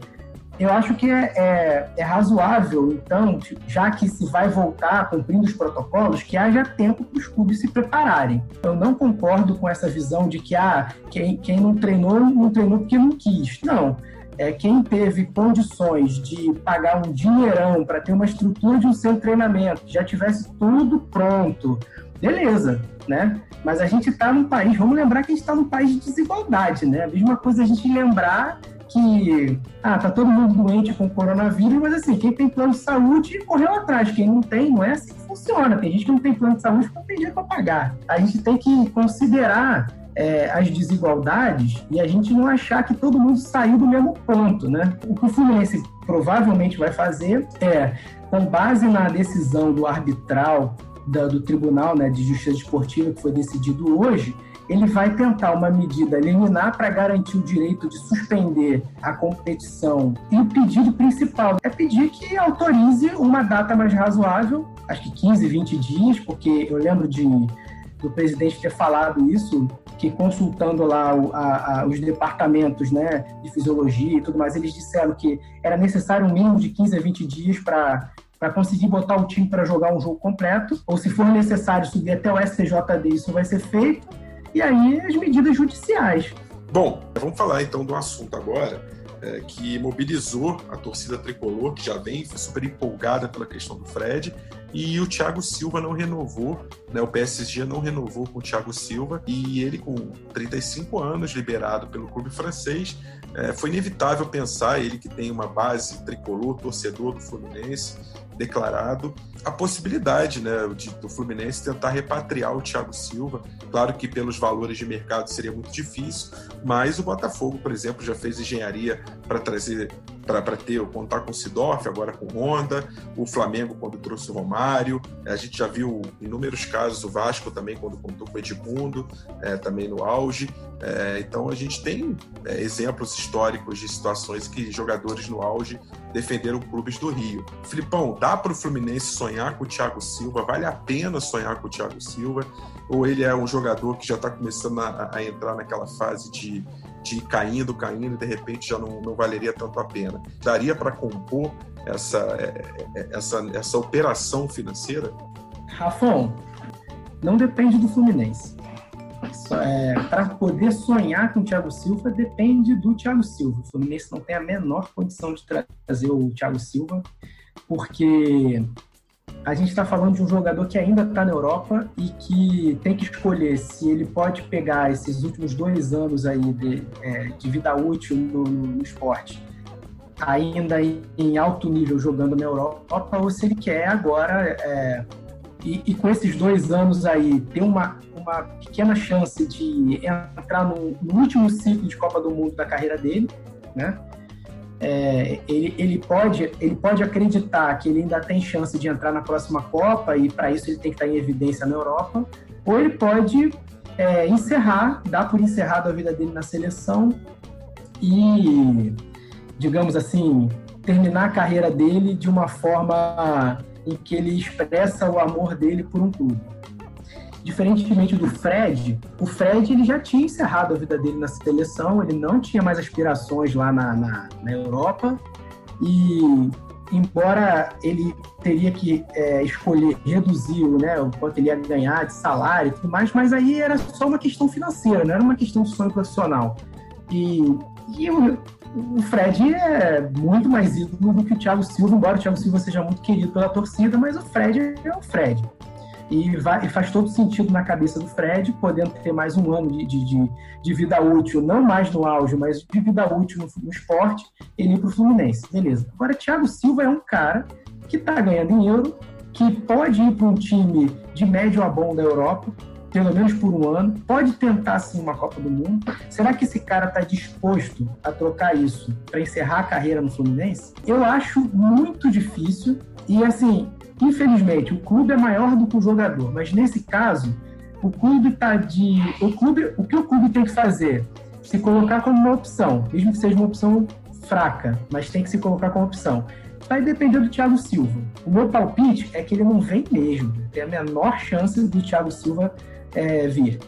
eu acho que é, é, é, razoável, então, já que se vai voltar cumprindo os protocolos, que haja tempo para os clubes se prepararem. Eu não concordo com essa visão de que ah, quem, quem não treinou, não treinou porque não quis. Não é, quem teve condições de pagar um dinheirão para ter uma estrutura de um centro de treinamento, já tivesse tudo pronto, beleza, né? Mas a gente está num país, vamos lembrar que a gente está num país de desigualdade, né? A mesma coisa a gente lembrar que ah, tá todo mundo doente com coronavírus, mas assim, quem tem plano de saúde correu atrás, quem não tem, não é assim que funciona. Tem gente que não tem plano de saúde porque não tem dinheiro para pagar. A gente tem que considerar é, as desigualdades e a gente não achar que todo mundo saiu do mesmo ponto, né? O que o Fluminense provavelmente vai fazer é, com base na decisão do arbitral da, do Tribunal né, de Justiça Esportiva que foi decidido hoje, ele vai tentar uma medida liminar para garantir o direito de suspender a competição. E o pedido principal é pedir que autorize uma data mais razoável, acho que 15, 20 dias, porque eu lembro de do presidente ter falado isso, que consultando lá o, a, a, os departamentos né, de fisiologia e tudo mais, eles disseram que era necessário um mínimo de 15 a 20 dias para para conseguir botar o time para jogar um jogo completo, ou se for necessário subir até o STJD, isso vai ser feito, e aí as medidas judiciais. Bom, vamos falar então do assunto agora é, que mobilizou a torcida tricolor, que já vem super empolgada pela questão do Fred, e o Thiago Silva não renovou, né? O PSG não renovou com o Thiago Silva e ele com 35 anos liberado pelo clube francês, é, foi inevitável pensar ele que tem uma base tricolor, torcedor do Fluminense, declarado a possibilidade né, de, do Fluminense tentar repatriar o Thiago Silva. Claro que pelos valores de mercado seria muito difícil, mas o Botafogo, por exemplo, já fez engenharia para trazer para ter contar com o Sidorf, agora com Honda, o Flamengo quando trouxe o Romário, a gente já viu inúmeros casos, o Vasco também quando contou com o Edmundo, é, também no auge. É, então a gente tem é, exemplos históricos de situações que jogadores no auge defenderam clubes do Rio. Filipão, dá para o Fluminense sonhar com o Thiago Silva? Vale a pena sonhar com o Thiago Silva? Ou ele é um jogador que já está começando a, a entrar naquela fase de de ir caindo, caindo, e de repente já não, não valeria tanto a pena. Daria para compor essa, é, é, essa, essa operação financeira? Rafão, não depende do Fluminense. É, para poder sonhar com o Thiago Silva, depende do Thiago Silva. O Fluminense não tem a menor condição de trazer o Thiago Silva, porque a gente está falando de um jogador que ainda está na Europa e que tem que escolher se ele pode pegar esses últimos dois anos aí de, é, de vida útil no, no, esporte, ainda em, em, alto nível jogando na Europa, ou se ele quer agora, é, e, e, com esses dois anos aí, ter uma, uma pequena chance de entrar no, no último ciclo de Copa do Mundo da carreira dele, né? É, ele, ele, pode, ele pode acreditar que ele ainda tem chance de entrar na próxima Copa e para isso ele tem que estar em evidência na Europa, ou ele pode é, encerrar, dar por encerrado a vida dele na seleção e, digamos assim, terminar a carreira dele de uma forma em que ele expressa o amor dele por um clube diferentemente do Fred, o Fred ele já tinha encerrado a vida dele na seleção, ele não tinha mais aspirações lá na, na, na Europa e embora ele teria que é, escolher reduzir né, o quanto ele ia ganhar de salário e tudo mais, mas aí era só uma questão financeira, não era uma questão de sonho profissional. E, e o, o Fred é muito mais ídolo do que o Thiago Silva, embora o Thiago Silva seja muito querido pela torcida, mas o Fred é o Fred. E, vai, e, faz todo sentido na cabeça do Fred, podendo ter mais um ano de, de, de vida útil, não mais no auge, mas de vida útil no, no esporte, ele ir para o Fluminense. Beleza. Agora, Thiago Silva é um cara que está ganhando euro, que pode ir para um time de médio a bom da Europa, pelo menos por um ano, pode tentar sim uma Copa do Mundo. Será que esse cara está disposto a trocar isso para encerrar a carreira no Fluminense? Eu acho muito difícil. E assim, Infelizmente, o clube é maior do que o jogador, mas nesse caso, o clube está de. O, clube, o que o clube tem que fazer? Se colocar como uma opção, mesmo que seja uma opção fraca, mas tem que se colocar como opção. Vai depender do Thiago Silva. O meu palpite é que ele não vem mesmo. Tem a menor chance do Thiago Silva é, vir.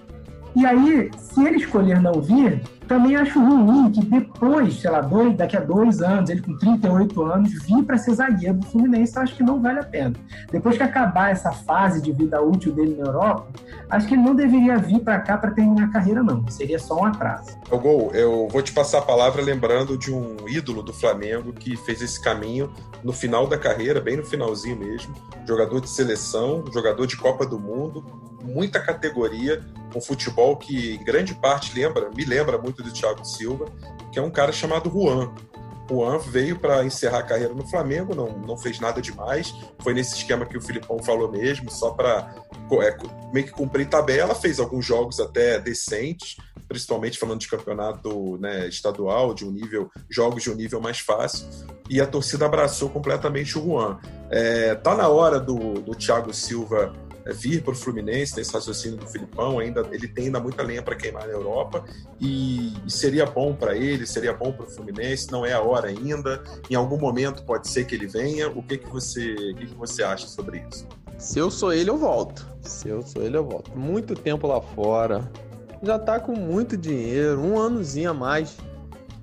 E aí, se ele escolher não vir, também acho ruim que depois, sei lá, dois, daqui a dois anos, ele com 38 anos, vir para ser zagueiro do Fluminense, acho que não vale a pena. Depois que acabar essa fase de vida útil dele na Europa, acho que ele não deveria vir para cá para terminar a carreira, não. Seria só um atraso. O Gol, eu vou te passar a palavra lembrando de um ídolo do Flamengo que fez esse caminho no final da carreira, bem no finalzinho mesmo. Jogador de seleção, jogador de Copa do Mundo, muita categoria, um futebol que em grande parte lembra, me lembra muito do Thiago Silva, que é um cara chamado Juan. Juan veio para encerrar a carreira no Flamengo, não, não fez nada demais, foi nesse esquema que o Filipão falou mesmo, só para é, meio que cumprir tabela, fez alguns jogos até decentes, principalmente falando de campeonato né, estadual, de um nível, jogos de um nível mais fácil, e a torcida abraçou completamente o Juan. É, tá na hora do, do Thiago Silva vir para o Fluminense, nesse raciocínio do Filipão, ainda, ele tem ainda muita lenha para queimar na Europa e, e seria bom para ele, seria bom para o Fluminense, não é a hora ainda, em algum momento pode ser que ele venha. O que, que, você, o que, que você acha sobre isso? Se eu sou ele, eu volto. Se eu sou ele, eu volto. Muito tempo lá fora. Já tá com muito dinheiro, um anozinho a mais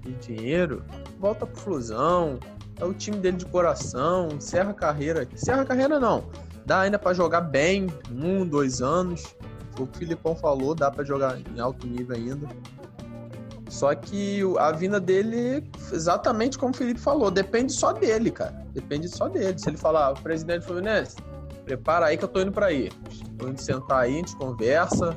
de dinheiro. Volta pro Flusão. É o time dele de coração. Encerra a carreira. Encerra a carreira não. Dá ainda para jogar bem, um, dois anos. O Filipão falou, dá para jogar em alto nível ainda. Só que a vinda dele, exatamente como o Felipe falou, depende só dele, cara. Depende só dele. Se ele falar, o presidente Fluminense, prepara aí que eu tô indo para aí. Tô indo sentar aí, a gente conversa.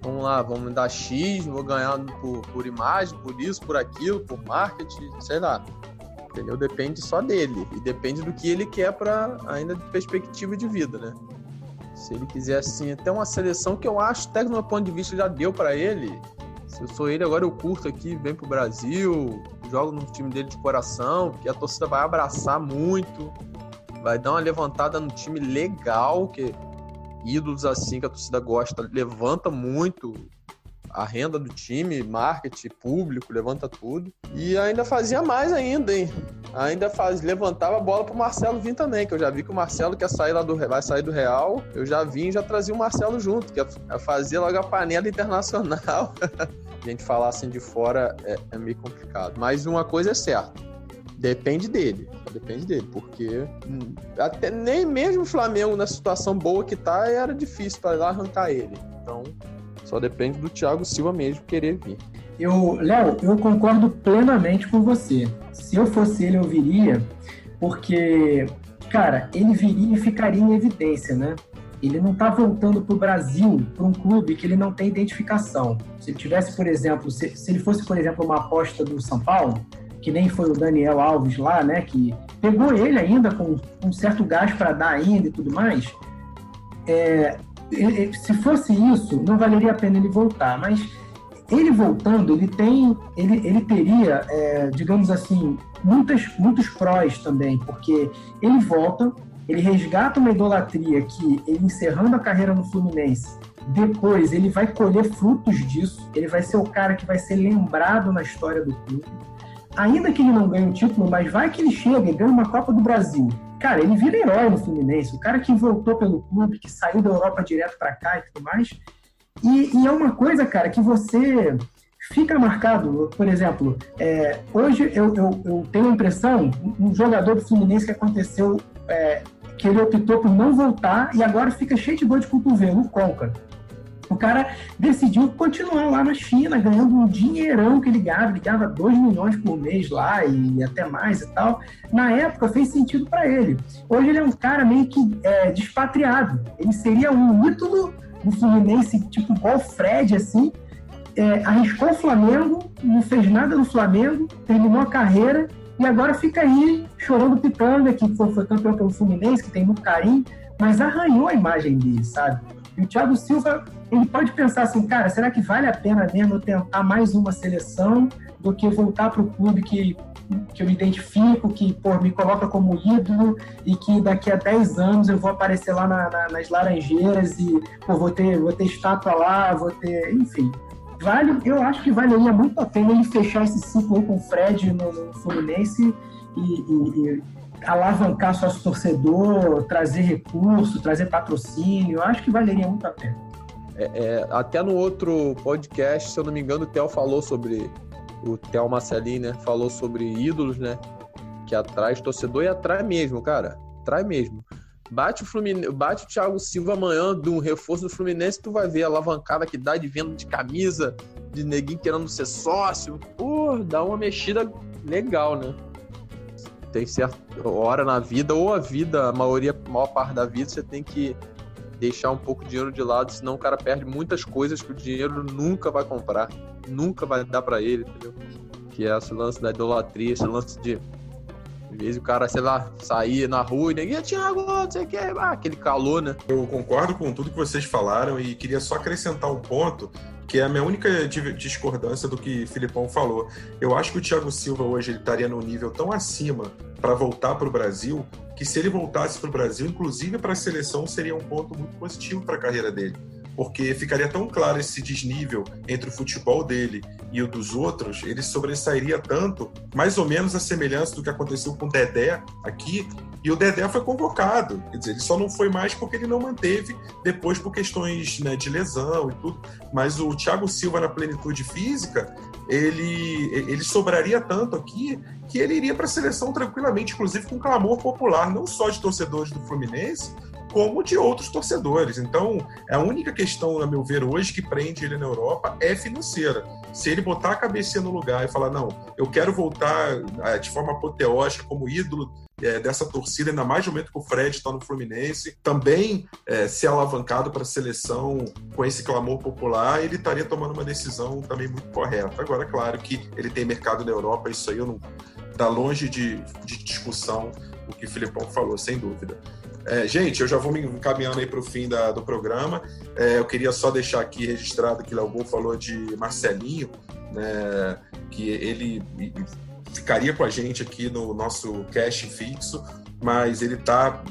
Vamos lá, vamos dar X, vou ganhar por, por imagem, por isso, por aquilo, por marketing, sei lá. Entendeu? Depende só dele. E depende do que ele quer para ainda de perspectiva de vida, né? Se ele quiser, assim, até uma seleção que eu acho, até do meu ponto de vista, já deu para ele. Se eu sou ele, agora eu curto aqui, vem pro Brasil, jogo no time dele de coração, porque a torcida vai abraçar muito vai dar uma levantada no time legal, que ídolos assim que a torcida gosta, levanta muito a renda do time, marketing, público, levanta tudo. E ainda fazia mais ainda, hein? Ainda faz, levantava a bola pro Marcelo vir também, que eu já vi que o Marcelo quer sair lá do vai sair do Real. Eu já vim e já trazia o Marcelo junto, que é fazer logo a panela internacional. (laughs) a gente falar assim de fora é, é meio complicado. Mas uma coisa é certa Depende dele. Depende dele, porque hum, até nem mesmo o Flamengo, na situação boa que tá, era difícil para lá arrancar ele. Então, só depende do Thiago Silva mesmo querer vir. Eu, Léo, eu concordo plenamente com você. Se eu fosse ele, eu viria, porque, cara, ele viria e ficaria em evidência, né? Ele não está voltando para o Brasil, para um clube que ele não tem identificação. Se ele tivesse, por exemplo, se, se ele fosse, por exemplo, uma aposta do São Paulo, que nem foi o Daniel Alves lá, né? Que pegou ele ainda com um certo gás para dar ainda e tudo mais. É, se fosse isso, não valeria a pena ele voltar. Mas ele voltando, ele tem, ele, ele teria, é, digamos assim, muitas, muitos prós também, porque ele volta, ele resgata uma idolatria que ele encerrando a carreira no Fluminense, depois ele vai colher frutos disso, ele vai ser o cara que vai ser lembrado na história do clube ainda que ele não ganhe o título, mas vai que ele chega e ganha uma Copa do Brasil. Cara, ele vira herói no Fluminense, o cara que voltou pelo clube, que saiu da Europa direto para cá e tudo mais. E, e, é uma coisa, cara, que você fica marcado. Por exemplo, é, hoje eu, eu, eu, tenho a impressão, um jogador do Fluminense que aconteceu, é, que ele optou por não voltar e agora fica cheio de dor de cotovelo, o Conca. O cara decidiu continuar lá na China, ganhando um dinheirão que ele ganhava, ele ganhava 2 milhões por mês lá e até mais e tal. Na época fez sentido para ele. Hoje ele é um cara meio que é, despatriado. Ele seria um ídolo do Fluminense, tipo igual Fred, assim. É, arriscou o Flamengo, não fez nada no Flamengo, terminou a carreira e agora fica aí chorando pitanga, que foi, foi campeão pelo Fluminense, que tem muito carinho, mas arranhou a imagem dele, sabe? E o Thiago Silva, ele pode pensar assim, cara, será que vale a pena mesmo tentar mais uma seleção do que voltar para o clube que, que eu me identifico, que pô, me coloca como ídolo e que daqui a 10 anos eu vou aparecer lá na, na, nas Laranjeiras e pô, vou, ter, vou ter estátua lá, vou ter. Enfim. Vale, eu acho que valeria muito a pena ele fechar esse ciclo com o Fred no, no Fluminense e, e, e alavancar sócio torcedor, trazer recurso, trazer patrocínio, acho que valeria muito a pena. É, é, até no outro podcast, se eu não me engano, o Theo falou sobre. O Theo Marcelin, né? Falou sobre ídolos, né? Que atrai torcedor e atrai mesmo, cara. Atrai mesmo. Bate o, Fluminense, bate o Thiago Silva amanhã de um reforço do Fluminense, tu vai ver a alavancada que dá de venda de camisa, de neguinho querendo ser sócio. Pô, dá uma mexida legal, né? tem certa hora na vida, ou a vida, a maioria, a maior parte da vida, você tem que deixar um pouco de dinheiro de lado, senão o cara perde muitas coisas que o dinheiro nunca vai comprar, nunca vai dar para ele, entendeu? Que é esse lance da idolatria, esse lance de às vezes o cara, sei lá, sair na rua e ninguém, Thiago, não sei o que, ah, aquele calor, né? Eu concordo com tudo que vocês falaram e queria só acrescentar um ponto que é a minha única discordância do que Filipão falou. Eu acho que o Thiago Silva hoje ele estaria num nível tão acima para voltar para o Brasil que se ele voltasse para o Brasil, inclusive para a seleção, seria um ponto muito positivo para a carreira dele porque ficaria tão claro esse desnível entre o futebol dele e o dos outros, ele sobressairia tanto, mais ou menos a semelhança do que aconteceu com o Dedé aqui, e o Dedé foi convocado, quer dizer, ele só não foi mais porque ele não manteve depois por questões né, de lesão e tudo, mas o Thiago Silva na plenitude física, ele, ele sobraria tanto aqui que ele iria para a seleção tranquilamente, inclusive com clamor popular, não só de torcedores do Fluminense, como de outros torcedores. Então, a única questão, a meu ver, hoje que prende ele na Europa é financeira. Se ele botar a cabeça no lugar e falar, não, eu quero voltar é, de forma apoteótica como ídolo é, dessa torcida, ainda mais no momento que o Fred está no Fluminense, também é, ser alavancado para a seleção com esse clamor popular, ele estaria tomando uma decisão também muito correta. Agora, claro que ele tem mercado na Europa, isso aí eu não está longe de, de discussão o que o Filipão falou, sem dúvida. É, gente, eu já vou me encaminhando aí para o fim da, do programa. É, eu queria só deixar aqui registrado que Léo Gol falou de Marcelinho, né, que ele ficaria com a gente aqui no nosso cash fixo, mas ele está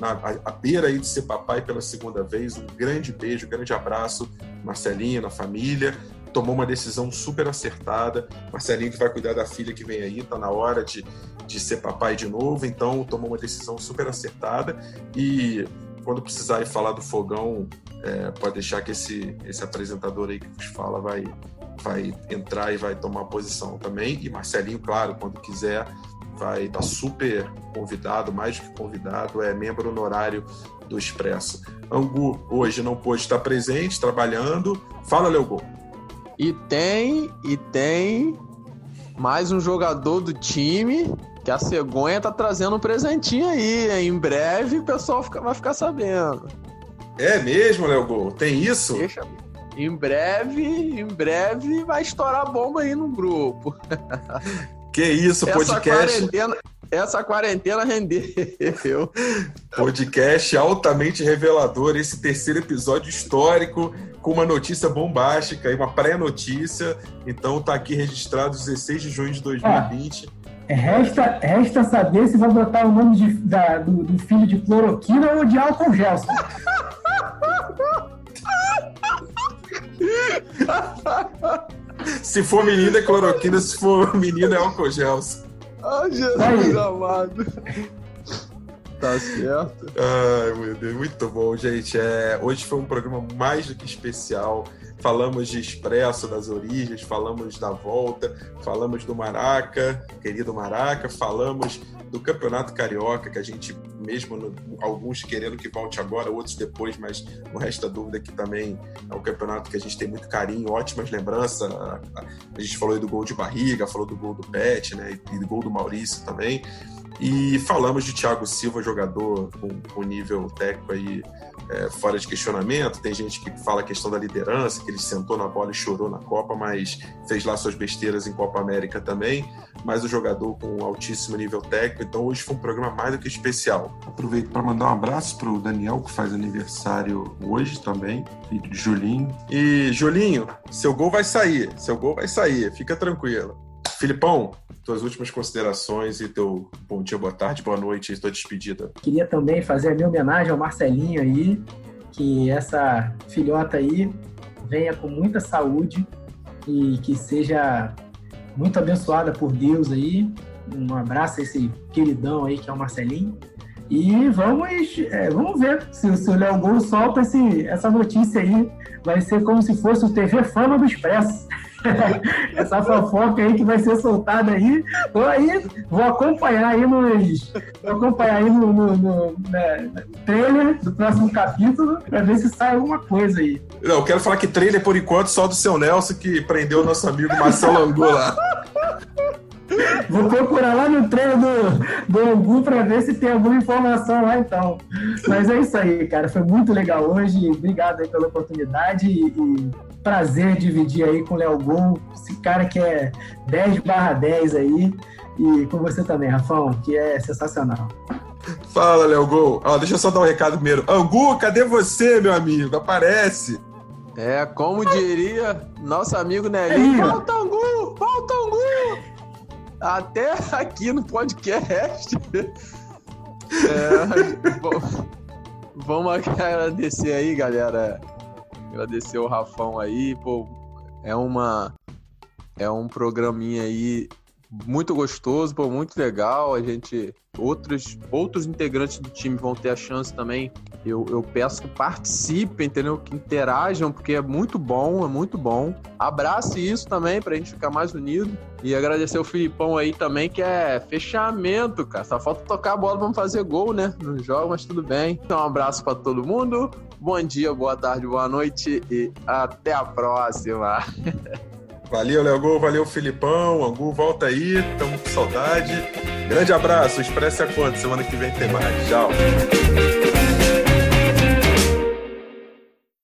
à beira aí de ser papai pela segunda vez. Um grande beijo, um grande abraço, Marcelinho, na família tomou uma decisão super acertada. Marcelinho que vai cuidar da filha que vem aí, está na hora de, de ser papai de novo, então tomou uma decisão super acertada e quando precisar falar do fogão, é, pode deixar que esse, esse apresentador aí que vos fala vai, vai entrar e vai tomar posição também. E Marcelinho, claro, quando quiser, vai estar tá super convidado, mais do que convidado, é membro honorário do Expresso. Angu hoje não pôde estar presente, trabalhando. Fala, Leogol. E tem, e tem mais um jogador do time que a Cegonha tá trazendo um presentinho aí. Em breve o pessoal fica, vai ficar sabendo. É mesmo, Léo Gol? Tem isso? Deixa. Em breve, em breve vai estourar bomba aí no grupo. Que isso, podcast. Quarentena, essa quarentena rendeu. Podcast altamente revelador, esse terceiro episódio histórico, com uma notícia bombástica e uma pré-notícia. Então tá aqui registrado 16 de junho de 2020. É, resta, resta saber se vai botar o nome de, da, do, do, filho de cloroquina ou de álcool gel. (laughs) se for menina é cloroquina, se for menino é álcool gel. Ai, Jesus amado. Tá certo. Ai, meu Deus, muito bom, gente. É, hoje foi um programa mais do que especial. Falamos de Expresso, das origens, falamos da volta, falamos do Maraca, querido Maraca, falamos do Campeonato Carioca, que a gente, mesmo no, alguns querendo que volte agora, outros depois, mas não resta dúvida que também é um campeonato que a gente tem muito carinho, ótimas lembranças. A, gente falou aí do gol de barriga, falou do gol do Pet, né? E do gol do Maurício também. E falamos de Thiago Silva, jogador com, com nível técnico aí é, fora de questionamento. Tem gente que fala a questão da liderança, que ele sentou na bola e chorou na Copa, mas fez lá suas besteiras em Copa América também. Mas o jogador com altíssimo nível técnico. Então hoje foi um programa mais do que especial. Aproveito para mandar um abraço para o Daniel, que faz aniversário hoje também, filho de Julinho. E Julinho, seu gol vai sair, seu gol vai sair, fica tranquilo. Filipão, tuas últimas considerações e teu bom dia, boa tarde, boa noite e tua despedida. Queria também fazer a minha homenagem ao Marcelinho aí, que essa filhota aí venha com muita saúde e que seja muito abençoada por Deus aí. Um abraço a esse queridão aí que é o Marcelinho. E vamos, é, vamos ver se, se o Léo Gol solta esse, essa notícia aí. Vai ser como se fosse o TV Fama do Expresso. (laughs) essa fofoca aí que vai ser soltada aí. Aí vou acompanhar aí nos. Vou acompanhar aí no, no, no né, trailer do próximo capítulo para ver se sai alguma coisa aí. Não, eu quero falar que trailer, por enquanto, só do seu Nelson que prendeu o nosso amigo Marcelo Angu lá. Vou procurar lá no treino do, do Angu para ver se tem alguma informação lá então. Mas é isso aí, cara. Foi muito legal hoje. Obrigado aí pela oportunidade e, e prazer dividir aí com o Léo Gol, esse cara que é 10 barra 10 aí. E com você também, Rafão, que é sensacional. Fala, Léo Gol. Ó, deixa eu só dar um recado primeiro. Angu, cadê você, meu amigo? Aparece. É, como diria nosso amigo Nelinho, falta Angu, falta Angu! Até aqui no podcast. É, bom, vamos agradecer aí, galera. Agradecer o Rafão aí, pô. É uma. É um programinha aí muito gostoso, pô, muito legal. A gente. Outros, outros integrantes do time vão ter a chance também. Eu, eu peço que participem, entendeu? Que interajam, porque é muito bom, é muito bom. Abrace isso também pra gente ficar mais unido. E agradecer o Filipão aí também, que é fechamento, cara. Só falta tocar a bola pra fazer gol, né? No jogo, mas tudo bem. Então, um abraço para todo mundo. Bom dia, boa tarde, boa noite e até a próxima. (laughs) Valeu, Léo Gol, valeu, Filipão. Angu, volta aí, estamos com saudade. Grande abraço, expresse a conta. Semana que vem tem mais. Tchau.